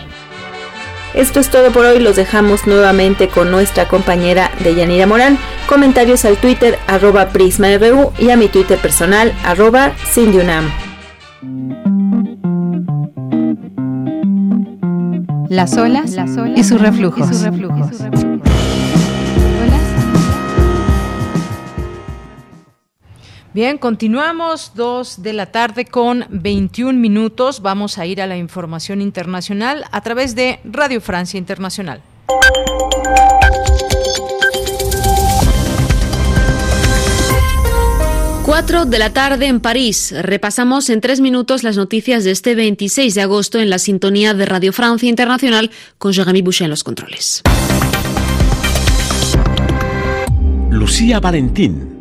Esto es todo por hoy, los dejamos nuevamente con nuestra compañera Deyanira Morán. Comentarios al Twitter arroba PrismaRU y a mi Twitter personal arroba Cindyunam. Las olas, y sus reflujos. Bien, continuamos, dos de la tarde con 21 minutos. Vamos a ir a la información internacional a través de Radio Francia Internacional. Cuatro de la tarde en París. Repasamos en tres minutos las noticias de este 26 de agosto en la sintonía de Radio Francia Internacional con Jeremy Boucher en los controles. Lucía Valentín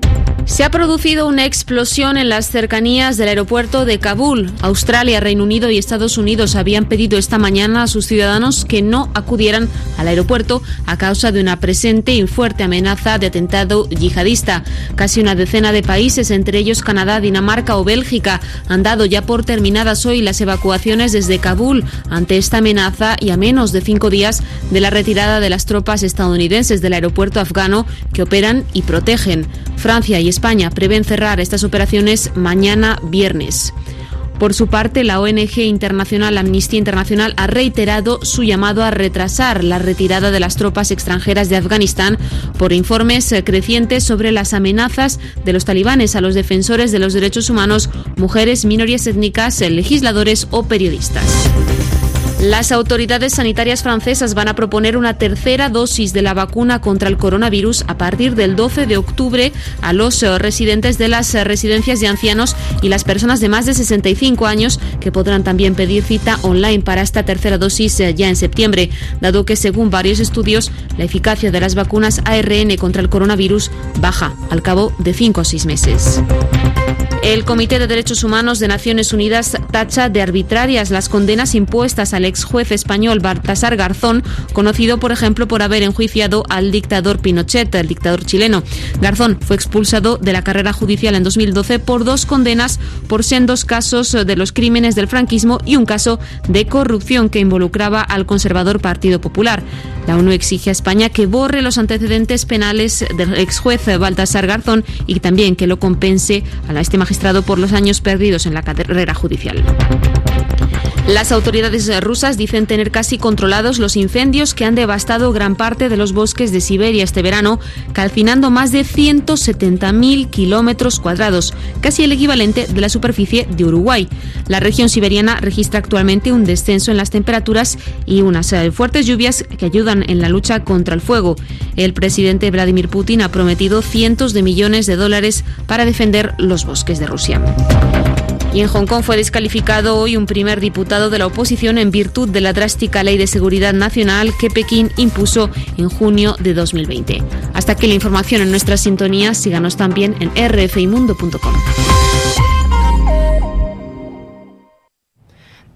se ha producido una explosión en las cercanías del aeropuerto de Kabul. Australia, Reino Unido y Estados Unidos habían pedido esta mañana a sus ciudadanos que no acudieran al aeropuerto a causa de una presente y fuerte amenaza de atentado yihadista. Casi una decena de países, entre ellos Canadá, Dinamarca o Bélgica, han dado ya por terminadas hoy las evacuaciones desde Kabul ante esta amenaza y a menos de cinco días de la retirada de las tropas estadounidenses del aeropuerto afgano que operan y protegen. Francia y España prevén cerrar estas operaciones mañana viernes. Por su parte, la ONG internacional Amnistía Internacional ha reiterado su llamado a retrasar la retirada de las tropas extranjeras de Afganistán por informes eh, crecientes sobre las amenazas de los talibanes a los defensores de los derechos humanos, mujeres, minorías étnicas, eh, legisladores o periodistas. Las autoridades sanitarias francesas van a proponer una tercera dosis de la vacuna contra el coronavirus a partir del 12 de octubre a los eh, residentes de las eh, residencias de ancianos y las personas de más de 65 años que podrán también pedir cita online para esta tercera dosis eh, ya en septiembre, dado que según varios estudios la eficacia de las vacunas ARN contra el coronavirus baja al cabo de 5 o 6 meses. El Comité de Derechos Humanos de Naciones Unidas tacha de arbitrarias las condenas impuestas al ex juez español Baltasar Garzón, conocido por ejemplo por haber enjuiciado al dictador Pinochet, el dictador chileno. Garzón fue expulsado de la carrera judicial en 2012 por dos condenas por sendos casos de los crímenes del franquismo y un caso de corrupción que involucraba al conservador Partido Popular. La ONU exige a España que borre los antecedentes penales del ex juez Baltasar Garzón y también que lo compense a este magistrado por los años perdidos en la carrera judicial. Las autoridades rusas dicen tener casi controlados los incendios que han devastado gran parte de los bosques de Siberia este verano, calcinando más de 170.000 kilómetros cuadrados, casi el equivalente de la superficie de Uruguay. La región siberiana registra actualmente un descenso en las temperaturas y unas eh, fuertes lluvias que ayudan en la lucha contra el fuego. El presidente Vladimir Putin ha prometido cientos de millones de dólares para defender los bosques de Rusia. Y en Hong Kong fue descalificado hoy un primer diputado de la oposición en virtud de la drástica ley de seguridad nacional que Pekín impuso en junio de 2020. Hasta aquí la información en nuestra sintonía. Síganos también en rfimundo.com.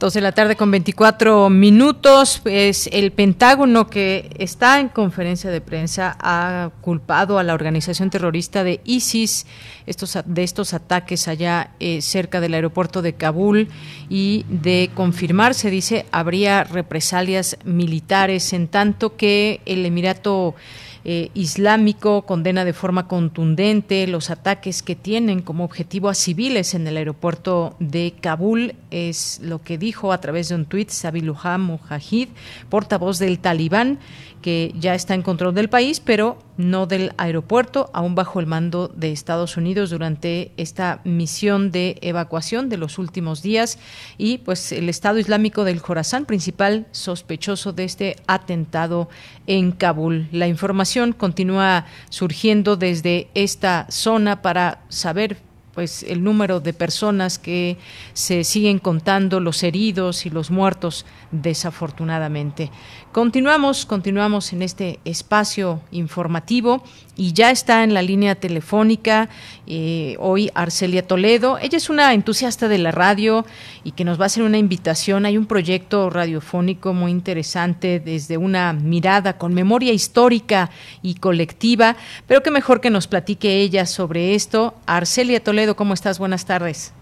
12 de la tarde con 24 minutos, el Pentágono que está en conferencia de prensa ha culpado a la organización terrorista de ISIS estos, de estos ataques allá eh, cerca del aeropuerto de Kabul y de confirmarse, dice, habría represalias militares en tanto que el Emirato eh, islámico condena de forma contundente los ataques que tienen como objetivo a civiles en el aeropuerto de Kabul. Es lo que dijo a través de un tuit Sabiluha Mujahid, portavoz del Talibán que ya está en control del país, pero no del aeropuerto, aún bajo el mando de Estados Unidos durante esta misión de evacuación de los últimos días. Y pues el Estado Islámico del Jorazán, principal sospechoso de este atentado en Kabul. La información continúa surgiendo desde esta zona para saber pues el número de personas que se siguen contando, los heridos y los muertos, desafortunadamente. Continuamos, continuamos en este espacio informativo y ya está en la línea telefónica eh, hoy Arcelia Toledo. Ella es una entusiasta de la radio y que nos va a hacer una invitación. Hay un proyecto radiofónico muy interesante desde una mirada con memoria histórica y colectiva, pero qué mejor que nos platique ella sobre esto. Arcelia Toledo, ¿cómo estás? Buenas tardes.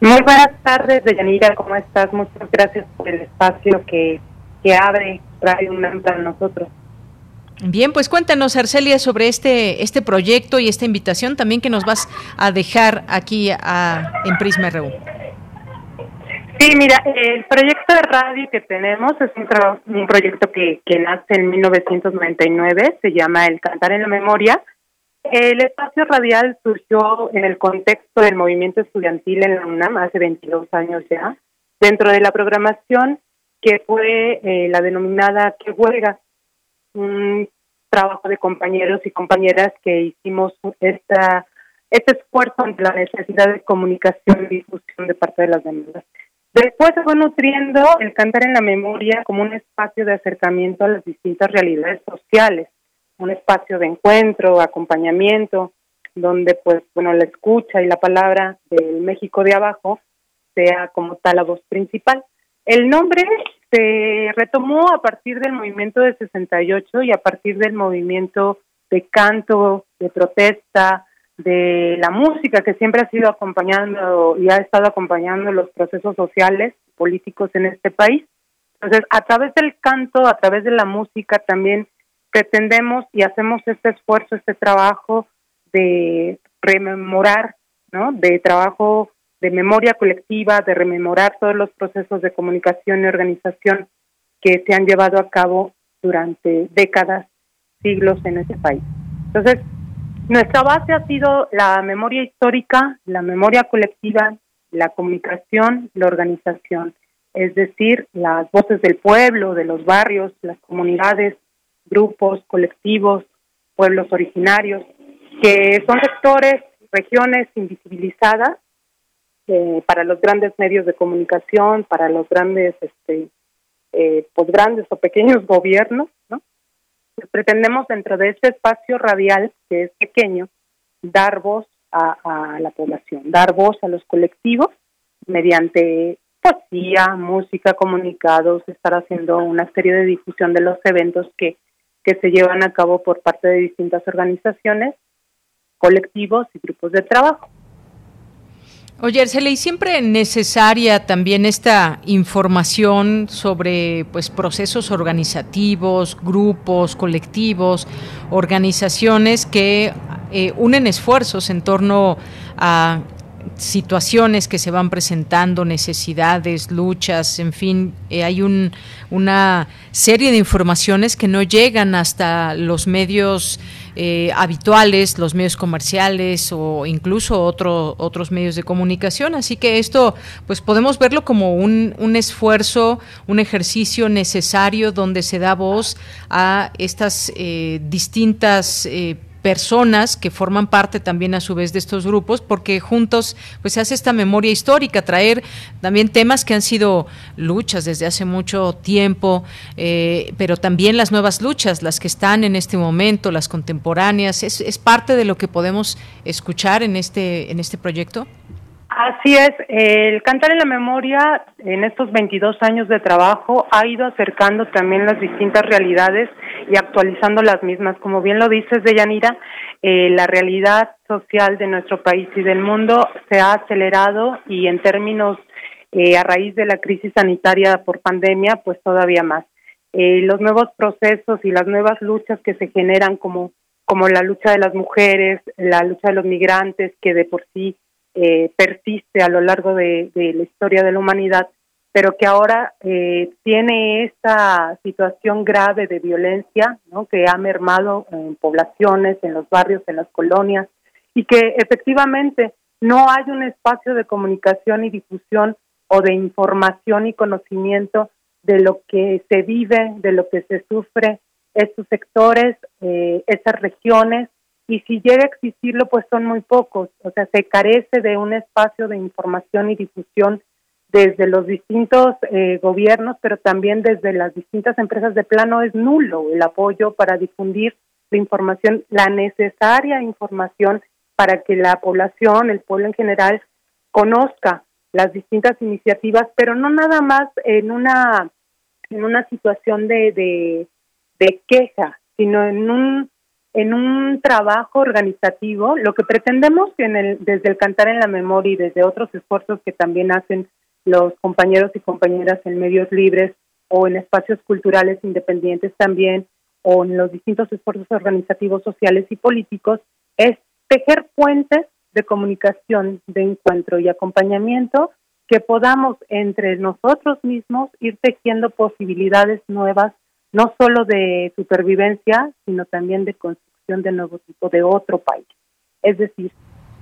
Muy buenas tardes, Deyanira, ¿cómo estás? Muchas gracias por el espacio que que abre Radio UNAM para nosotros. Bien, pues cuéntanos, Arcelia, sobre este, este proyecto y esta invitación también que nos vas a dejar aquí a, en Prisma RU. Sí, mira, el proyecto de radio que tenemos es un, un proyecto que, que nace en 1999, se llama El Cantar en la Memoria. El espacio radial surgió en el contexto del movimiento estudiantil en la UNAM hace 22 años ya. Dentro de la programación que fue eh, la denominada Que Huelga, un trabajo de compañeros y compañeras que hicimos esta, este esfuerzo ante la necesidad de comunicación y difusión de parte de las demandas. Después se fue nutriendo el cantar en la memoria como un espacio de acercamiento a las distintas realidades sociales, un espacio de encuentro, acompañamiento, donde pues bueno la escucha y la palabra del México de abajo sea como tal la voz principal. El nombre se retomó a partir del movimiento de 68 y a partir del movimiento de canto, de protesta, de la música que siempre ha sido acompañando y ha estado acompañando los procesos sociales, políticos en este país. Entonces, a través del canto, a través de la música también pretendemos y hacemos este esfuerzo, este trabajo de rememorar, ¿no? De trabajo de memoria colectiva, de rememorar todos los procesos de comunicación y organización que se han llevado a cabo durante décadas, siglos en ese país. Entonces, nuestra base ha sido la memoria histórica, la memoria colectiva, la comunicación, la organización, es decir, las voces del pueblo, de los barrios, las comunidades, grupos, colectivos, pueblos originarios, que son sectores, regiones invisibilizadas eh, para los grandes medios de comunicación, para los grandes, este, eh, pues grandes o pequeños gobiernos, ¿no? pretendemos dentro de este espacio radial, que es pequeño, dar voz a, la población, dar voz a los colectivos mediante poesía, música, comunicados, estar haciendo una serie de difusión de los eventos que, que se llevan a cabo por parte de distintas organizaciones, colectivos y grupos de trabajo. Oye, Arcela, y siempre necesaria también esta información sobre pues procesos organizativos, grupos, colectivos, organizaciones que eh, unen esfuerzos en torno a situaciones que se van presentando, necesidades, luchas, en fin, eh, hay un, una serie de informaciones que no llegan hasta los medios eh, habituales, los medios comerciales o incluso otro, otros medios de comunicación. Así que esto, pues podemos verlo como un, un esfuerzo, un ejercicio necesario donde se da voz a estas eh, distintas personas que forman parte también a su vez de estos grupos, porque juntos pues se hace esta memoria histórica, traer también temas que han sido luchas desde hace mucho tiempo, eh, pero también las nuevas luchas, las que están en este momento, las contemporáneas, es, es parte de lo que podemos escuchar en este, en este proyecto. Así es, el Cantar en la Memoria en estos 22 años de trabajo ha ido acercando también las distintas realidades y actualizando las mismas. Como bien lo dices, Deyanira, eh, la realidad social de nuestro país y del mundo se ha acelerado y en términos eh, a raíz de la crisis sanitaria por pandemia, pues todavía más. Eh, los nuevos procesos y las nuevas luchas que se generan como, como la lucha de las mujeres, la lucha de los migrantes, que de por sí eh, persiste a lo largo de, la historia de la humanidad, pero que ahora eh, tiene esta situación grave de violencia que ha mermado en poblaciones, en los barrios, en las colonias, y que efectivamente no hay un espacio de comunicación y difusión o de información y conocimiento de lo que se vive, de lo que se sufre estos sectores, eh, esas regiones, y si llega a existirlo, pues son muy pocos. O sea, se carece de un espacio de información y difusión desde los distintos eh, gobiernos, pero también desde las distintas empresas de plano es nulo el apoyo para difundir la información, la necesaria información para que la población, el pueblo en general, conozca las distintas iniciativas, pero no nada más en una en una situación de, de, queja, sino en un en un trabajo organizativo, lo que pretendemos desde el Cantar en la Memoria y desde otros esfuerzos que también hacen los compañeros y compañeras en medios libres o en espacios culturales independientes también, o en los distintos esfuerzos organizativos sociales y políticos, es tejer puentes de comunicación, de encuentro y acompañamiento que podamos entre nosotros mismos ir tejiendo posibilidades nuevas no solo de supervivencia, sino también de construcción de nuevo tipo de otro país. Es decir,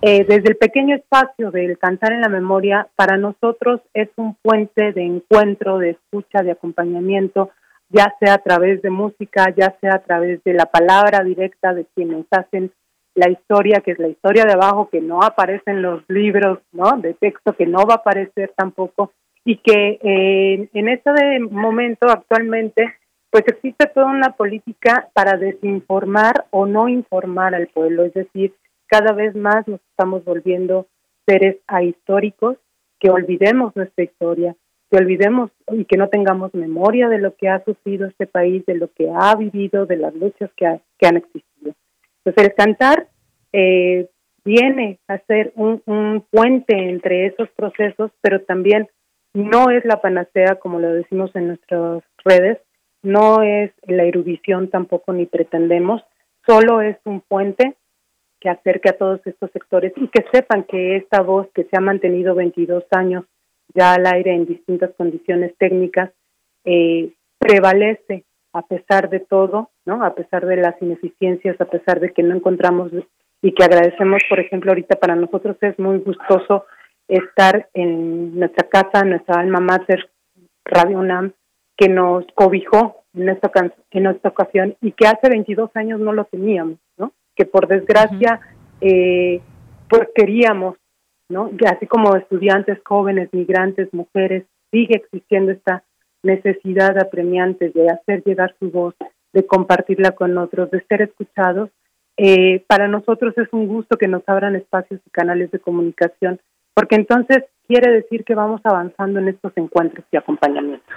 eh, desde el pequeño espacio del cantar en la memoria, para nosotros es un puente de encuentro, de escucha, de acompañamiento, ya sea a través de música, ya sea a través de la palabra directa de quienes hacen la historia, que es la historia de abajo, que no aparece en los libros ¿no? de texto, que no va a aparecer tampoco, y que eh, en este momento actualmente pues existe toda una política para desinformar o no informar al pueblo, es decir, cada vez más nos estamos volviendo seres ahistóricos, que olvidemos nuestra historia, que olvidemos y que no tengamos memoria de lo que ha sufrido este país, de lo que ha vivido, de las luchas que, han existido. Entonces el cantar eh, viene a ser un, un puente entre esos procesos, pero también no es la panacea, como lo decimos en nuestras redes, no es la erudición tampoco ni pretendemos, solo es un puente que acerque a todos estos sectores y que sepan que esta voz que se ha mantenido 22 años ya al aire en distintas condiciones técnicas eh, prevalece a pesar de todo, ¿no? A pesar de las ineficiencias, a pesar de que no encontramos y que agradecemos, por ejemplo, ahorita para nosotros es muy gustoso estar en nuestra casa, nuestra alma mater, Radio UNAM, que nos cobijó en esta, en esta ocasión y que hace 22 años no lo teníamos. Que por desgracia, eh, pues queríamos, ¿no? Y así como estudiantes, jóvenes, migrantes, mujeres, sigue existiendo esta necesidad apremiante de hacer llegar su voz, de compartirla con otros, de ser escuchados. Eh, para nosotros es un gusto que nos abran espacios y canales de comunicación, porque entonces quiere decir que vamos avanzando en estos encuentros y acompañamientos.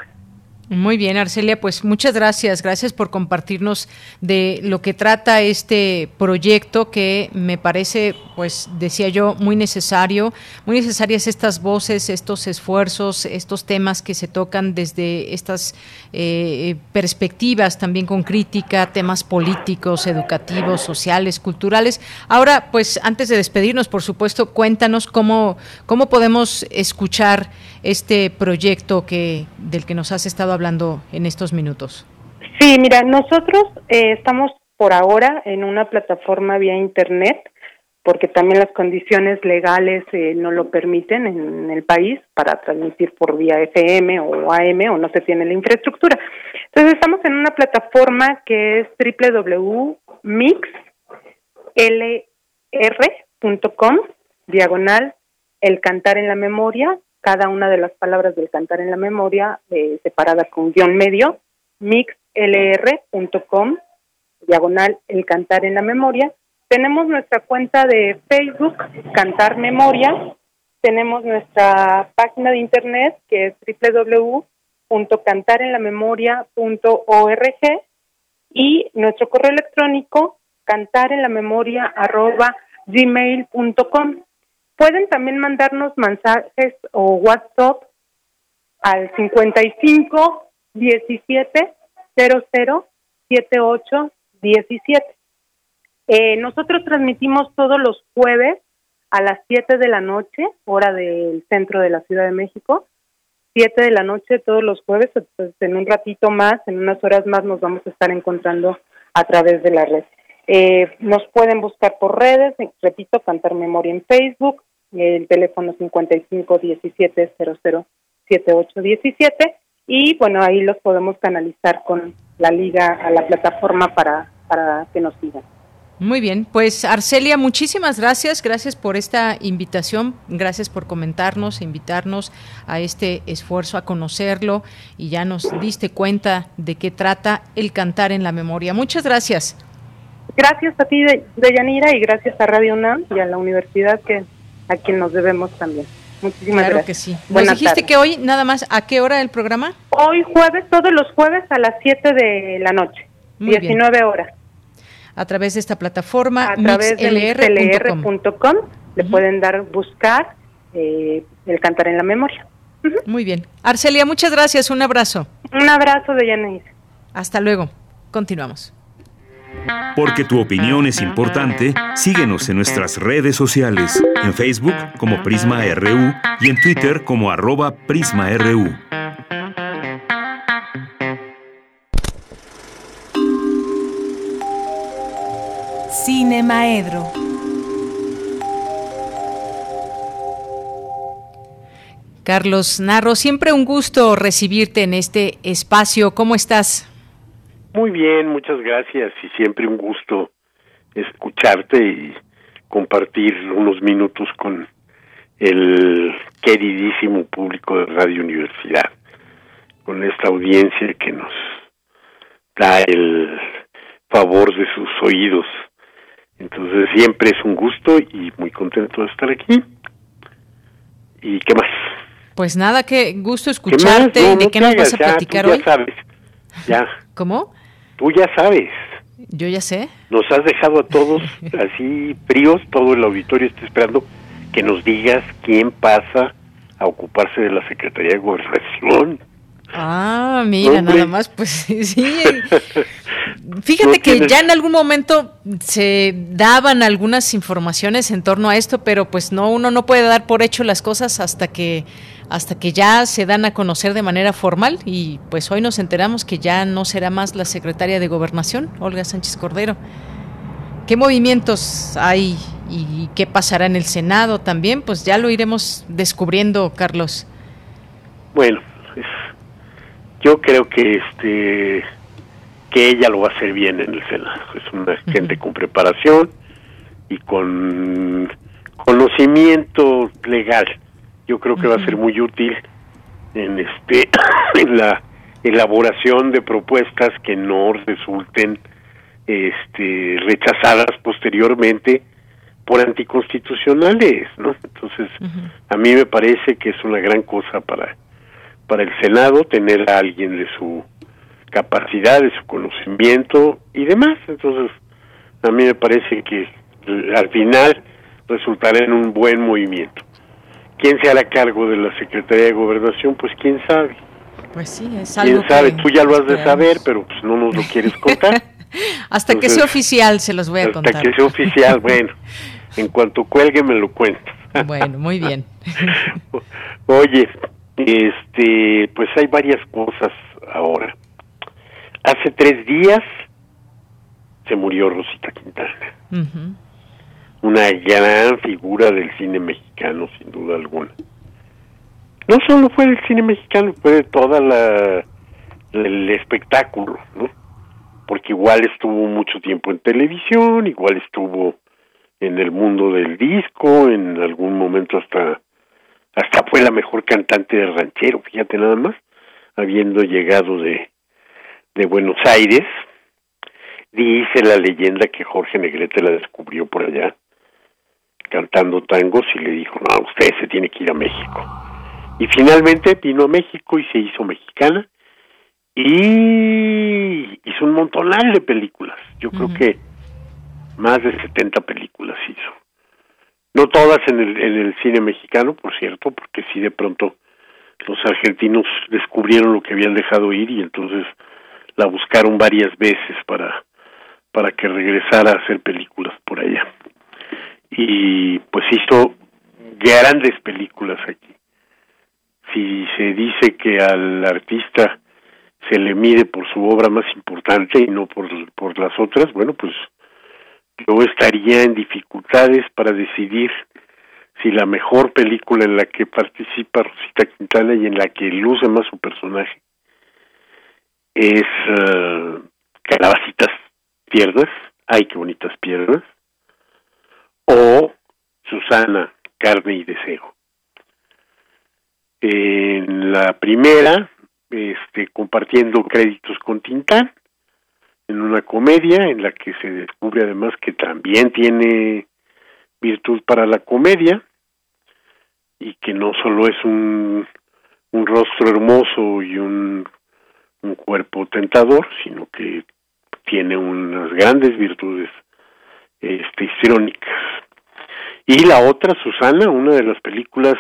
Muy bien, Arcelia, pues muchas gracias. Gracias por compartirnos de lo que trata este proyecto que me parece, pues decía yo, muy necesario. Muy necesarias estas voces, estos esfuerzos, estos temas que se tocan desde estas eh, perspectivas, también con crítica, temas políticos, educativos, sociales, culturales. Ahora, pues antes de despedirnos, por supuesto, cuéntanos cómo, cómo podemos escuchar este proyecto que del que nos has estado hablando en estos minutos? Sí, mira, nosotros eh, estamos por ahora en una plataforma vía internet porque también las condiciones legales eh, no lo permiten en el país para transmitir por vía FM o AM o no se tiene la infraestructura. Entonces estamos en una plataforma que es www.mixlr.com diagonal el cantar en la memoria cada una de las palabras del cantar en la memoria eh, separada con guion medio, mixlr.com, diagonal el cantar en la memoria. Tenemos nuestra cuenta de Facebook, Cantar Memoria. Tenemos nuestra página de internet que es www.cantarenlamemoria.org y nuestro correo electrónico cantarenlamemoria.gmail.com. Pueden también mandarnos mensajes o WhatsApp al 55 17 00 78 17. nosotros transmitimos todos los jueves a las 7 de la noche, hora del centro de la Ciudad de México. 7 de la noche todos los jueves, entonces en un ratito más, en unas horas más nos vamos a estar encontrando a través de la red. Eh, nos pueden buscar por redes, repito, Cantar Memoria en Facebook, el teléfono 55 17 00 78 17 y bueno, ahí los podemos canalizar con la liga a la plataforma para, para que nos sigan. Muy bien, pues Arcelia, muchísimas gracias, gracias por esta invitación, gracias por comentarnos, invitarnos a este esfuerzo, a conocerlo y ya nos diste cuenta de qué trata el cantar en la memoria. Muchas gracias. Gracias a ti, Deyanira, y gracias a Radio UNAM y a la universidad que a quien nos debemos también. Muchísimas claro gracias. que sí. Nos dijiste que hoy, nada más, ¿a qué hora el programa? Hoy jueves, todos los jueves a las 7 de la noche, 19 horas. A través de esta plataforma, a través de lr.com, le pueden dar, buscar eh, el cantar en la memoria. Muy bien. Arcelia, muchas gracias, un abrazo. Un abrazo de Yanaís. Hasta luego. Continuamos. Porque tu opinión es importante, síguenos en nuestras redes sociales, en Facebook como Prisma RU y en Twitter como arroba PrismaRU. Cine Maedro. Carlos Narro, siempre un gusto recibirte en este espacio. ¿Cómo estás? Muy bien, muchas gracias y siempre un gusto escucharte y compartir unos minutos con el queridísimo público de Radio Universidad, con esta audiencia que nos da el favor de sus oídos. Entonces siempre es un gusto y muy contento de estar aquí. ¿Y qué más? Pues nada, qué gusto escucharte. ¿De qué nos vas a platicar ya hoy? Sabes, ya. ¿Cómo? Tú ya sabes. Yo ya sé. Nos has dejado a todos así fríos, todo el auditorio está esperando que nos digas quién pasa a ocuparse de la Secretaría de Gobernación. Ah, mira, nada más, pues sí. Fíjate que ya en algún momento se daban algunas informaciones en torno a esto, pero pues no, uno no puede dar por hecho las cosas hasta que hasta que ya se dan a conocer de manera formal y pues hoy nos enteramos que ya no será más la secretaria de Gobernación, Olga Sánchez Cordero. ¿Qué movimientos hay y qué pasará en el Senado también? Pues ya lo iremos descubriendo, Carlos. Bueno, yo creo que este que ella lo va a hacer bien en el Senado. Es una gente con preparación y con conocimiento legal. Yo creo que va a ser muy útil en este en la elaboración de propuestas que no resulten este rechazadas posteriormente por anticonstitucionales, ¿no? Entonces, a mí me parece que es una gran cosa para para el Senado tener a alguien de su capacidad, de su conocimiento y demás. Entonces, a mí me parece que al final resultará en un buen movimiento. ¿Quién se hará cargo de la Secretaría de Gobernación? Pues quién sabe. Pues sí, es algo ¿Quién sabe? Tú ya lo has de saber, pero pues no nos lo quieres contar. hasta que sea oficial se los voy a contar. Hasta que sea oficial, bueno. En cuanto cuelgue me lo cuento. bueno, muy bien. Oye, este, pues hay varias cosas ahora. Hace tres días se murió Rosita Quintana. Una gran figura del cine mexicano, sin duda alguna. No solo fue del cine mexicano, fue de toda el espectáculo, ¿no? Porque igual estuvo mucho tiempo en televisión, igual estuvo en el mundo del disco, en algún momento hasta hasta fue la mejor cantante de ranchero, fíjate nada más, habiendo llegado de de Buenos Aires. Dice la leyenda que Jorge Negrete la descubrió por allá cantando tangos y le dijo, no, usted se tiene que ir a México. Y finalmente vino a México y se hizo mexicana y hizo un montonal de películas. Yo creo que más de 70 películas hizo. No todas en el, en el cine mexicano, por cierto, porque sí de pronto los argentinos descubrieron lo que habían dejado ir y entonces la buscaron varias veces para, para que regresara a hacer películas por allá. Y pues hizo grandes películas aquí. Si se dice que al artista se le mide por su obra más importante y no por, por las otras, bueno, pues yo estaría en dificultades para decidir si la mejor película en la que participa Rosita Quintana y en la que luce más su personaje es uh, Calabacitas Piernas, ay qué bonitas piernas, o Susana, Carne y Deseo. En la primera, este, compartiendo créditos con Tintán, en una comedia en la que se descubre además que también tiene virtud para la comedia y que no solo es un, un rostro hermoso y un un cuerpo tentador, sino que tiene unas grandes virtudes este. Y la otra, Susana, una de las películas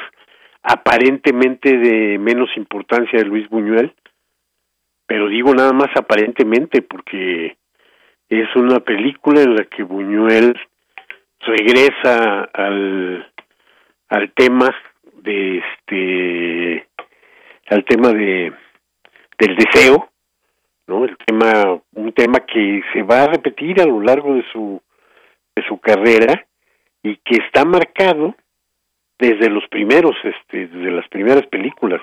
aparentemente de menos importancia de Luis Buñuel, pero digo nada más aparentemente porque es una película en la que Buñuel regresa al, al tema de este al tema de del deseo, ¿no? El tema, un tema que se va a repetir a lo largo de su, de su carrera y que está marcado desde los primeros, este, desde las primeras películas,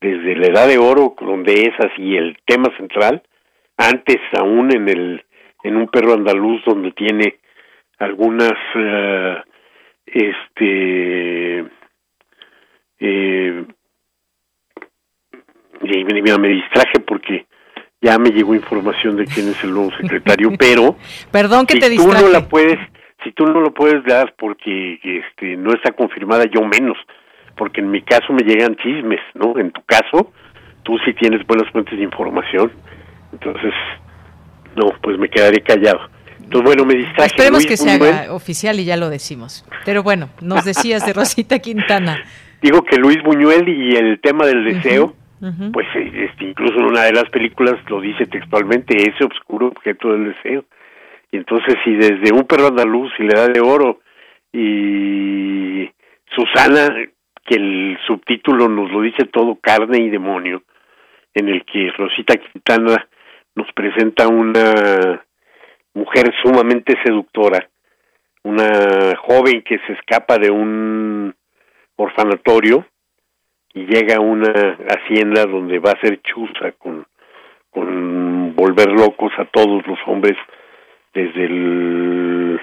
desde la Edad de Oro, donde es así el tema central, antes aún en el, en un perro andaluz donde tiene algunas, uh, este, eh, y mira, me distraje porque ya me llegó información de quién es el nuevo secretario, pero perdón que si te tú no la puedes, si tú no lo puedes dar porque este no está confirmada, yo menos, porque en mi caso me llegan chismes, ¿no? En tu caso, tú sí tienes buenas fuentes de información, entonces no, pues me quedaré callado. Entonces, bueno, me distraje. Esperemos que se haga oficial y ya lo decimos. Pero bueno, nos decías de Rosita Quintana. Digo que Luis Buñuel y el tema del deseo, pues este, incluso en una de las películas lo dice textualmente, ese oscuro objeto del deseo. Y entonces si desde un perro andaluz y le da de oro y Susana, que el subtítulo nos lo dice todo, carne y demonio, en el que Rosita Quintana nos presenta una mujer sumamente seductora, una joven que se escapa de un orfanatorio y llega a una hacienda donde va a ser chuza con, con volver locos a todos los hombres desde el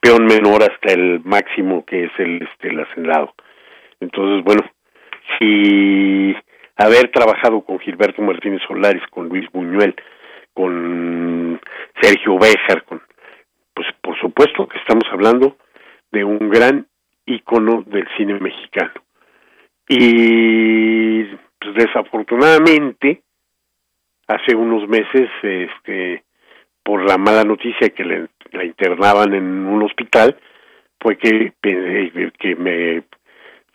peón menor hasta el máximo que es el este el hacendado. Entonces, bueno, si haber trabajado con Gilberto Martínez Solares, con Luis Buñuel, con Sergio Béjar, con pues por supuesto que estamos hablando de un gran ícono del cine mexicano. Y pues, desafortunadamente hace unos meses este por la mala noticia que le, la internaban en un hospital fue que que me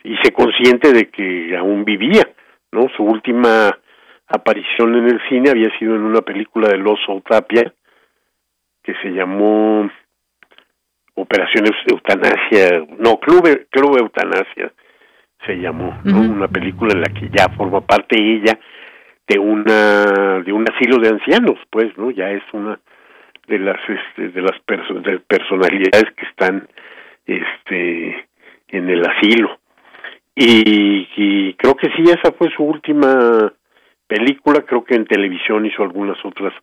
hice consciente de que aún vivía, ¿no? Su última aparición en el cine había sido en una película de Los Tapia que se llamó Operaciones Eutanasia, no, Club, Club Eutanasia se llamó, ¿no? Una película en la que ya forma parte ella de una de un asilo de ancianos, pues, ¿no? Ya es una de las este, de las personalidades que están este en el asilo. Y, y creo que sí esa fue su última película, creo que en televisión hizo algunas otras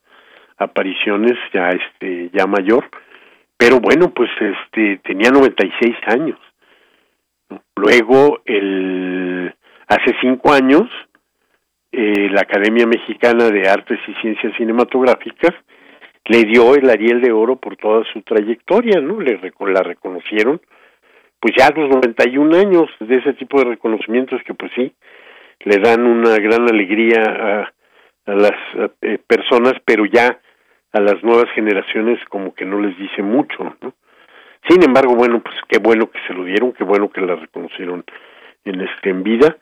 apariciones ya este ya mayor, pero bueno, pues este tenía 96 años. Luego el hace cinco años eh, la Academia Mexicana de Artes y Ciencias Cinematográficas le dio el Ariel de Oro por toda su trayectoria, ¿no? Le la reconocieron, pues ya a los 91 años de ese tipo de reconocimientos que pues sí, le dan una gran alegría a, a las eh, personas, pero ya a las nuevas generaciones como que no les dice mucho, ¿no? Sin embargo, bueno, pues qué bueno que se lo dieron, qué bueno que la reconocieron en este en vida.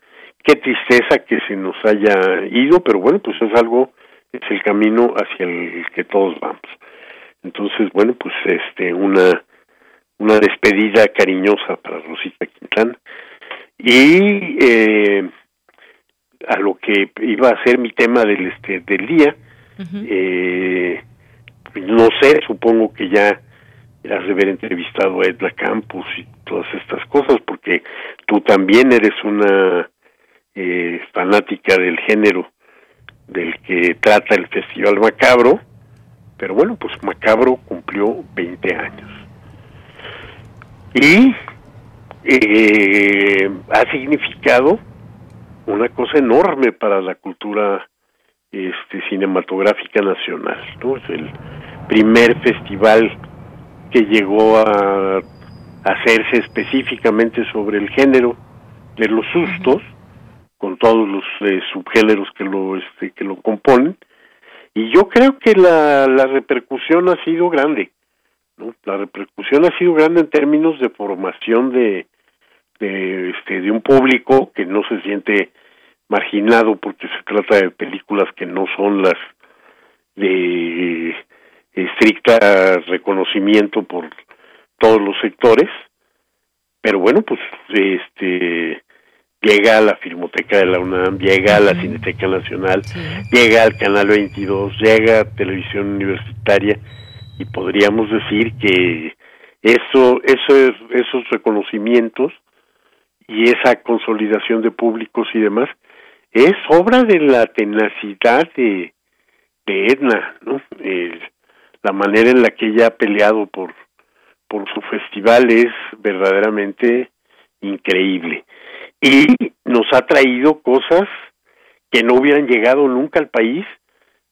Qué tristeza que se nos haya ido, pero bueno, pues es algo, es el camino hacia el que todos vamos. Entonces, bueno, pues este una una despedida cariñosa para Rosita Quintana. Y eh, a lo que iba a ser mi tema del este del día eh, no sé supongo que ya has de haber entrevistado a Edla Campos y todas estas cosas porque tú también eres una eh, fanática del género del que trata el Festival Macabro pero bueno pues Macabro cumplió 20 años y eh, ha significado una cosa enorme para la cultura este cinematográfica nacional ¿no? es el primer festival que llegó a hacerse específicamente sobre el género de los sustos con todos los eh, subgéneros que lo este, que lo componen. Y yo creo que la, la repercusión ha sido grande la repercusión ha sido grande en términos de formación de de este de un público que no se siente marginado porque se trata de películas que no son las de estricta reconocimiento por todos los sectores. Pero bueno pues este llega a la Filmoteca de la UNAM, llega a la Cineteca Nacional, llega al Canal 22, llega a Televisión Universitaria y podríamos decir que eso, eso esos reconocimientos y esa consolidación de públicos y demás es obra de la tenacidad de, de Edna, ¿no? la manera en la que ella ha peleado por, por su festival es verdaderamente increíble. Y nos ha traído cosas que no hubieran llegado nunca al país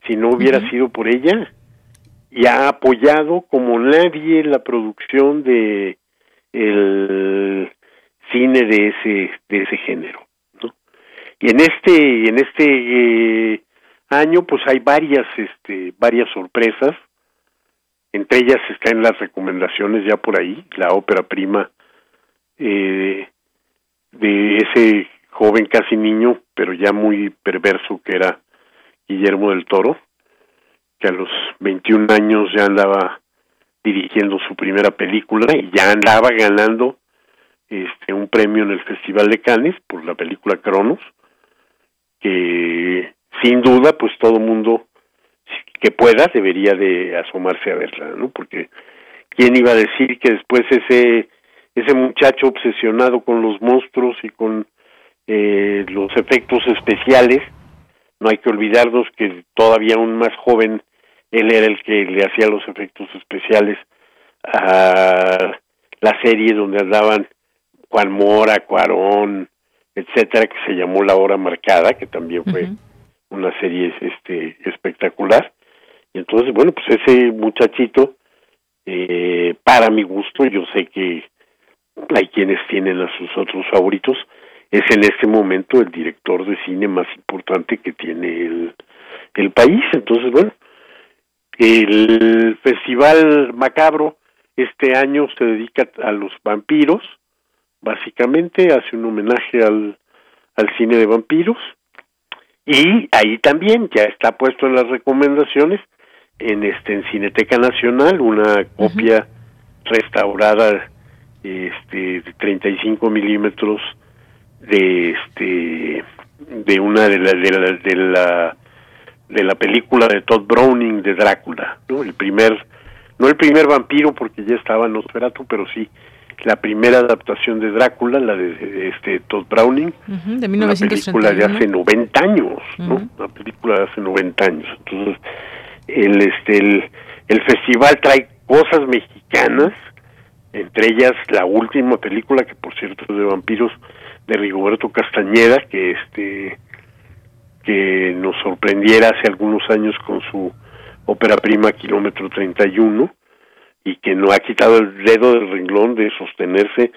si no hubiera sido por ella. Y ha apoyado como nadie la producción de el cine de ese de ese género ¿no? y en este en este eh, año pues hay varias este varias sorpresas entre ellas están las recomendaciones ya por ahí la ópera prima eh, de ese joven casi niño, pero ya muy perverso que era Guillermo del Toro, que a los 21 años ya andaba dirigiendo su primera película y ya andaba ganando este un premio en el Festival de Cannes por la película Cronos, que sin duda pues todo mundo que pueda debería de asomarse a verla, ¿no? Porque quién iba a decir que después ese ese muchacho obsesionado con los monstruos y con eh, los efectos especiales, no hay que olvidarnos que todavía un más joven él era el que le hacía los efectos especiales a la serie donde andaban Juan Mora, Cuarón, etcétera, que se llamó La Hora Marcada, que también fue una serie este espectacular. Y entonces, bueno, pues ese muchachito, eh, para mi gusto, yo sé que hay quienes tienen a sus otros favoritos, es en este momento el director de cine más importante que tiene el, el país. Entonces, bueno, el Festival Macabro este año se dedica a los vampiros, básicamente hace un homenaje al, al cine de vampiros. Y ahí también ya está puesto en las recomendaciones en este en Cineteca Nacional una copia restaurada este de 35 milímetros de este de una de la de la, de la de la película de Todd Browning de Drácula, ¿no? El primer no el primer vampiro porque ya estaba en Nosferatu, pero sí la primera adaptación de Drácula, la de, este Todd Browning, de una película de hace 90 años, ¿no? Una película de hace 90 años. Entonces, el este el, el festival trae cosas mexicanas, entre ellas la última película que por cierto es de vampiros de Rigoberto Castañeda, que este que nos sorprendiera hace algunos años con su ópera prima Kilómetro 31 y que no ha quitado el dedo del renglón de sostenerse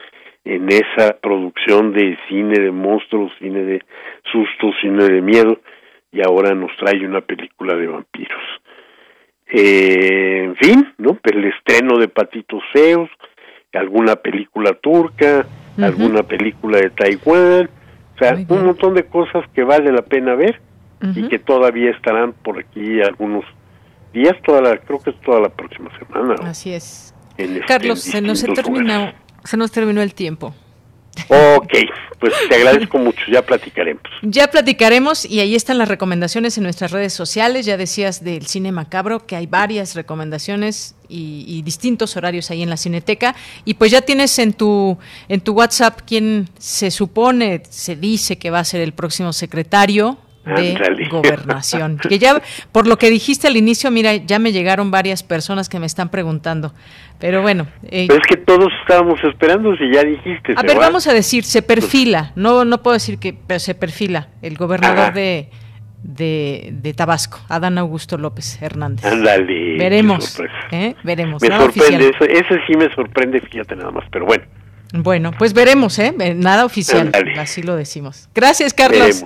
en esa producción de cine de monstruos, cine de sustos, cine de miedo, y ahora nos trae una película de vampiros. Eh, en fin, ¿no? El estreno de Patitos Feos, alguna película turca, alguna película de Taiwán, o sea, un montón de cosas que vale la pena ver y que todavía estarán por aquí algunos días, toda la, creo que es toda la próxima semana. Así es. Carlos, se nos terminó, se nos terminó el tiempo. Ok, pues te agradezco mucho, ya platicaremos. Ya platicaremos y ahí están las recomendaciones en nuestras redes sociales. Ya decías del cine macabro que hay varias recomendaciones y, y, distintos horarios ahí en la Cineteca. Y pues ya tienes en tu, en tu WhatsApp quien se supone, se dice que va a ser el próximo secretario de gobernación. Que ya, por lo que dijiste al inicio, mira, ya me llegaron varias personas que me están preguntando. Pero bueno. Eh, es que todos estábamos esperando si ya dijiste. A ver, vamos a decir, se perfila, no no puedo decir que pero se perfila el gobernador de, de, Tabasco, Adán Augusto López Hernández. Ándale. Veremos. ¿eh? Veremos. Me sorprende, eso, ese sí me sorprende, fíjate nada más, pero bueno. Bueno, pues veremos, ¿eh? Nada oficial, así lo decimos. Gracias, Carlos.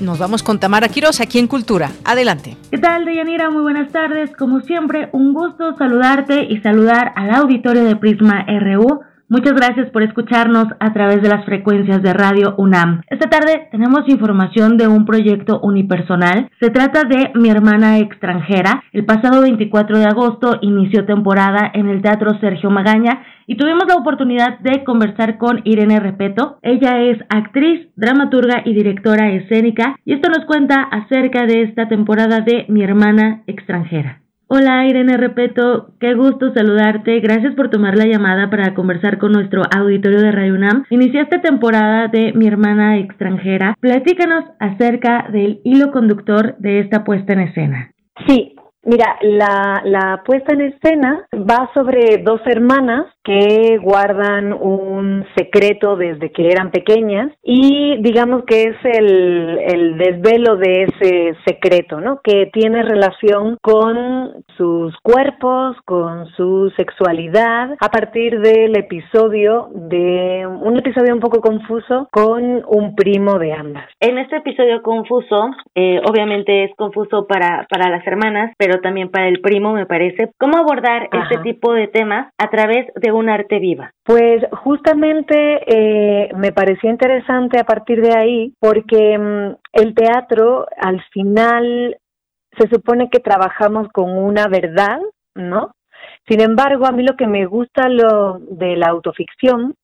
Nos vamos con Tamara Quiroz aquí en Cultura. Adelante. ¿Qué tal, Deyanira? Muy buenas tardes. Como siempre, un gusto saludarte y saludar al auditorio de Prisma RU. Muchas gracias por escucharnos a través de las frecuencias de Radio UNAM. Esta tarde tenemos información de un proyecto unipersonal. Se trata de Mi hermana extranjera. El pasado 24 de agosto inició temporada en el Teatro Sergio Magaña y tuvimos la oportunidad de conversar con Irene Repeto. Ella es actriz, dramaturga y directora escénica y esto nos cuenta acerca de esta temporada de Mi hermana extranjera. Hola Irene Repeto, qué gusto saludarte. Gracias por tomar la llamada para conversar con nuestro auditorio de Radio UNAM. Iniciaste temporada de Mi hermana extranjera. Platícanos acerca del hilo conductor de esta puesta en escena. Sí, Mira, la, la puesta en escena va sobre dos hermanas que guardan un secreto desde que eran pequeñas y digamos que es el, el desvelo de ese secreto, ¿no? Que tiene relación con sus cuerpos, con su sexualidad, a partir del episodio de un episodio un poco confuso con un primo de ambas. En este episodio confuso, eh, obviamente es confuso para, para las hermanas, pero también para el primo, me parece. ¿Cómo abordar este tipo de temas a través de un arte viva? Pues justamente eh, me pareció interesante a partir de ahí porque mm, el teatro al final se supone que trabajamos con una verdad, ¿no? Sin embargo, a mí lo que me gusta lo de la autoficción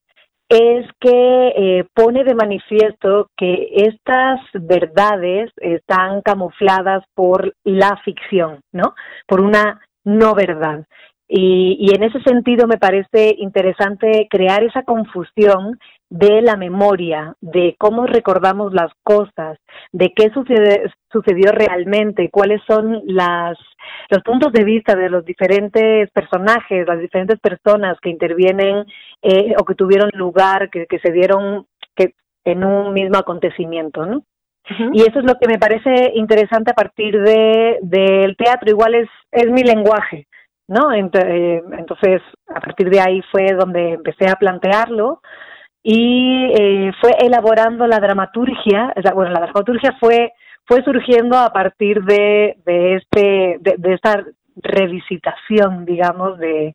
es que eh, pone de manifiesto que estas verdades están camufladas por la ficción, ¿no? Por una no verdad. Y, y, en ese sentido me parece interesante crear esa confusión de la memoria, de cómo recordamos las cosas, de qué sucede, sucedió realmente, cuáles son las, los puntos de vista de los diferentes personajes, las diferentes personas que intervienen eh, o que tuvieron lugar, que, que se dieron que, en un mismo acontecimiento, ¿no? Y eso es lo que me parece interesante a partir de del teatro. Igual es es mi lenguaje, ¿no? Eh, entonces, a partir de ahí fue donde empecé a plantearlo y eh, fue elaborando la dramaturgia, bueno, la dramaturgia fue fue surgiendo a partir de, de este de, de esta revisitación, digamos, de,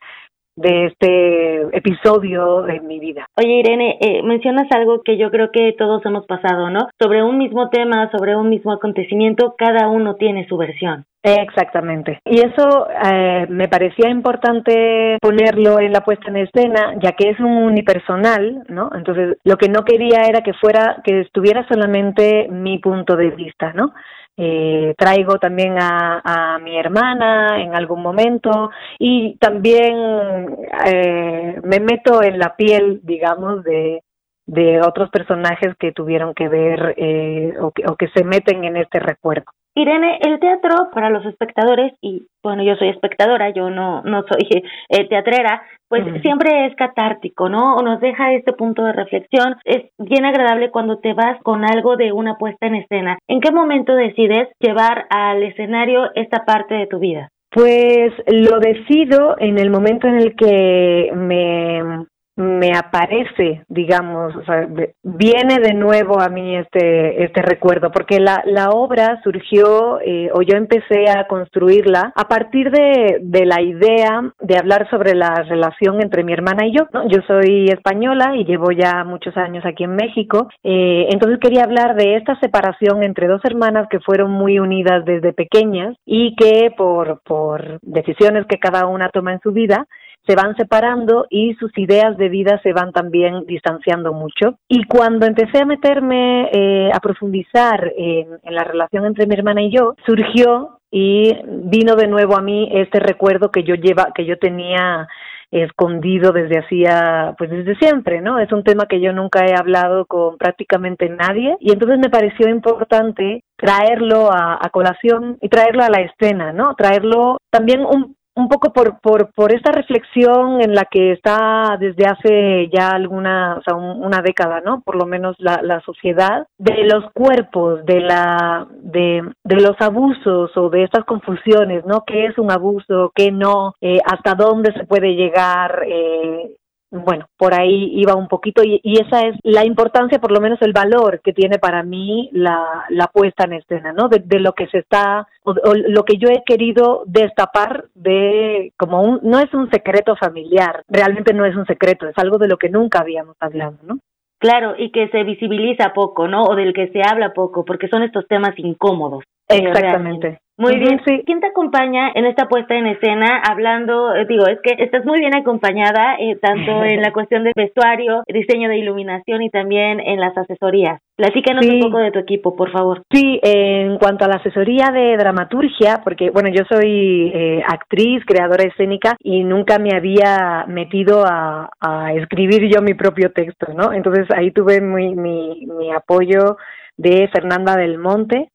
de este episodio de mi vida. Oye, Irene, eh, mencionas algo que yo creo que todos hemos pasado, ¿no? Sobre un mismo tema, sobre un mismo acontecimiento, cada uno tiene su versión. Exactamente. Y eso eh, me parecía importante ponerlo en la puesta en escena, ya que es un unipersonal, ¿no? Entonces, lo que no quería era que fuera, que estuviera solamente mi punto de vista, ¿no? Eh, traigo también a, a, mi hermana en algún momento y también eh, me meto en la piel, digamos, de, de otros personajes que tuvieron que ver eh, o, que, o que se meten en este recuerdo. Irene, el teatro para los espectadores, y bueno, yo soy espectadora, yo no, no soy eh, teatrera, pues siempre es catártico, ¿no? O nos deja este punto de reflexión. Es bien agradable cuando te vas con algo de una puesta en escena. ¿En qué momento decides llevar al escenario esta parte de tu vida? Pues lo decido en el momento en el que me me aparece, digamos, o sea, viene de nuevo a mí este, este recuerdo, porque la, la obra surgió, eh, o yo empecé a construirla a partir de, de la idea de hablar sobre la relación entre mi hermana y yo. ¿no? Yo soy española y llevo ya muchos años aquí en México, eh, entonces quería hablar de esta separación entre dos hermanas que fueron muy unidas desde pequeñas y que por, por decisiones que cada una toma en su vida, se van separando y sus ideas de vida se van también distanciando mucho. Y cuando empecé a meterme, eh, a profundizar en, la relación entre mi hermana y yo, surgió y vino de nuevo a mí este recuerdo que yo lleva, que yo tenía escondido desde hacía, pues desde siempre, ¿no? Es un tema que yo nunca he hablado con prácticamente nadie y entonces me pareció importante traerlo a, a colación y traerlo a la escena, ¿no? Traerlo también un un poco por, por, por esta reflexión en la que está desde hace ya alguna, o sea, una década, ¿no? Por lo menos la, la sociedad, de los cuerpos, de la, de, de los abusos o de estas confusiones, ¿no? ¿Qué es un abuso? ¿Qué no? Eh, ¿Hasta dónde se puede llegar? Eh, bueno, por ahí iba un poquito y, y, esa es la importancia, por lo menos el valor que tiene para mí la, la puesta en escena, ¿no? De, lo que se está, o, o, lo que yo he querido destapar de, como un, no es un secreto familiar, realmente no es un secreto, es algo de lo que nunca habíamos hablado, ¿no? Claro, y que se visibiliza poco, ¿no? O del que se habla poco, porque son estos temas incómodos. Exactamente. Muy bien, sí. ¿Quién te acompaña en esta puesta en escena? Hablando, eh, digo, es que estás muy bien acompañada, eh, tanto en la cuestión de vestuario, diseño de iluminación y también en las asesorías. Platícanos un poco de tu equipo, por favor. Sí, en cuanto a la asesoría de dramaturgia, porque bueno, yo soy eh, actriz, creadora escénica y nunca me había metido a, a, escribir yo mi propio texto, ¿no? Entonces ahí tuve muy, mi, mi apoyo de Fernanda del Monte,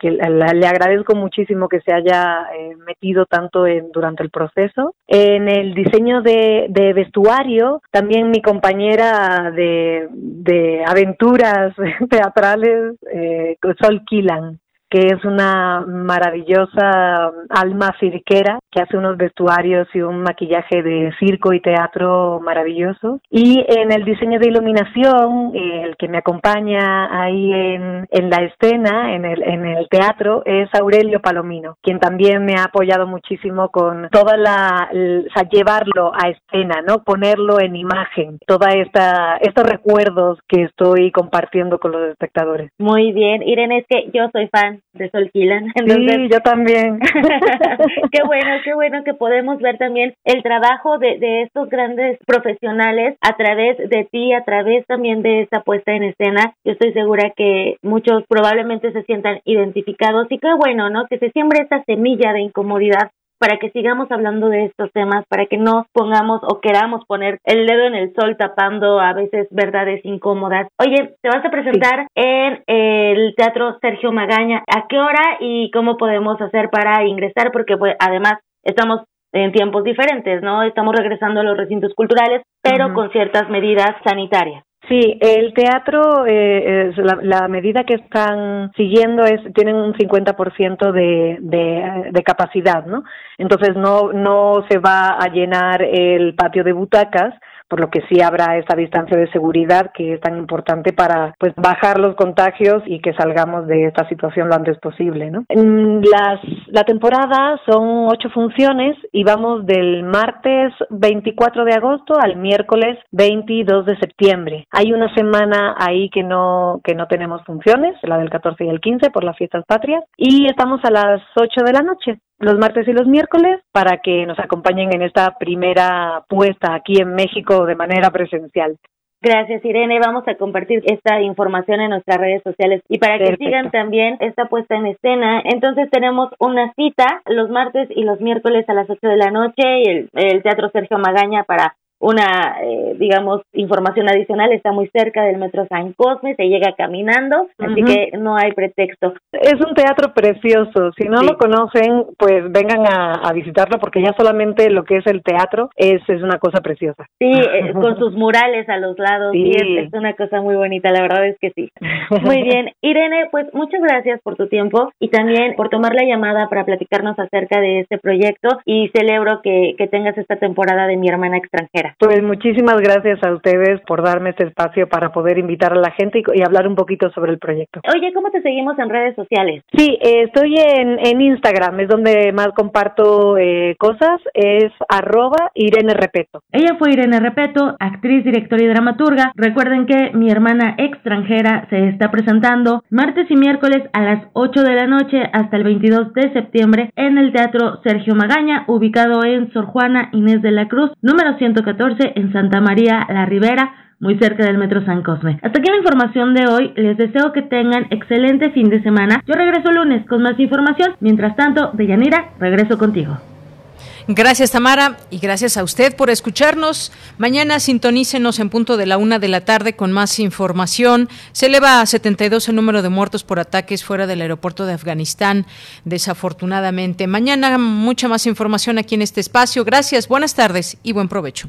que, le, agradezco muchísimo que se haya eh, metido tanto en, durante el proceso. En el diseño de, de vestuario, también mi compañera de, de aventuras teatrales, eh, Sol Kilan que es una maravillosa alma cirquera que hace unos vestuarios y un maquillaje de circo y teatro maravilloso. Y en el diseño de iluminación, el que me acompaña ahí en, en la escena, en el, en el teatro, es Aurelio Palomino, quien también me ha apoyado muchísimo con toda la, o sea, llevarlo a escena, ¿no? Ponerlo en imagen, toda esta, estos recuerdos que estoy compartiendo con los espectadores. Muy bien, Irene, es que yo soy fan de Sol Entonces, sí, yo también. qué bueno, qué bueno que podemos ver también el trabajo de, de estos grandes profesionales a través de ti, a través también de esta puesta en escena. Yo estoy segura que muchos probablemente se sientan identificados y qué bueno, ¿no? Que se siembre esta semilla de incomodidad para que sigamos hablando de estos temas, para que no pongamos o queramos poner el dedo en el sol tapando a veces verdades incómodas. Oye, te vas a presentar en el Teatro Sergio Magaña. ¿A qué hora y cómo podemos hacer para ingresar? Porque pues, además estamos en tiempos diferentes, ¿no? Estamos regresando a los recintos culturales, pero con ciertas medidas sanitarias. Sí, el teatro, eh, la, medida que están siguiendo es, tienen un 50% de, de, de capacidad, ¿no? Entonces no, no se va a llenar el patio de butacas, por lo que sí habrá esa distancia de seguridad que es tan importante para pues bajar los contagios y que salgamos de esta situación lo antes posible, ¿no? Las, la temporada son ocho funciones y vamos del martes 24 de agosto al miércoles 22 de septiembre. Hay una semana ahí que no que no tenemos funciones, la del 14 y el 15 por las fiestas patrias y estamos a las 8 de la noche los martes y los miércoles para que nos acompañen en esta primera puesta aquí en México de manera presencial. Gracias, Irene. Vamos a compartir esta información en nuestras redes sociales y para que sigan también esta puesta en escena. Entonces tenemos una cita los martes y los miércoles a las 8 de la noche y el, el Teatro Sergio Magaña para una, eh, digamos, información adicional, está muy cerca del Metro San Cosme, se llega caminando, así que no hay pretexto. Es un teatro precioso, si no lo conocen, pues vengan a, visitarlo porque ya solamente lo que es el teatro es, es una cosa preciosa. Sí, eh, con sus murales a los lados, sí. es, una cosa muy bonita, la verdad es que sí. Muy bien, Irene, pues muchas gracias por tu tiempo y también por tomar la llamada para platicarnos acerca de este proyecto y celebro que, que tengas esta temporada de mi hermana extranjera. Pues muchísimas gracias a ustedes por darme este espacio para poder invitar a la gente y, hablar un poquito sobre el proyecto. Oye, ¿cómo te seguimos en redes sociales? Sí, eh, estoy en, en Instagram, es donde más comparto eh, cosas, es arroba Irene Repeto. Ella fue Irene Repeto, actriz, directora y dramaturga. Recuerden que mi hermana extranjera se está presentando martes y miércoles a las 8 de la noche hasta el 22 de septiembre en el Teatro Sergio Magaña, ubicado en Sor Juana Inés de la Cruz, número 114 en Santa María la Ribera, muy cerca del Metro San Cosme. Hasta aquí la información de hoy. Les deseo que tengan excelente fin de semana. Yo regreso el lunes con más información. Mientras tanto, Deyanira, regreso contigo. Gracias Tamara y gracias a usted por escucharnos. Mañana sintonícenos en punto de la una de la tarde con más información. Se eleva a 72 el número de muertos por ataques fuera del aeropuerto de Afganistán, desafortunadamente. Mañana mucha más información aquí en este espacio. Gracias, buenas tardes y buen provecho.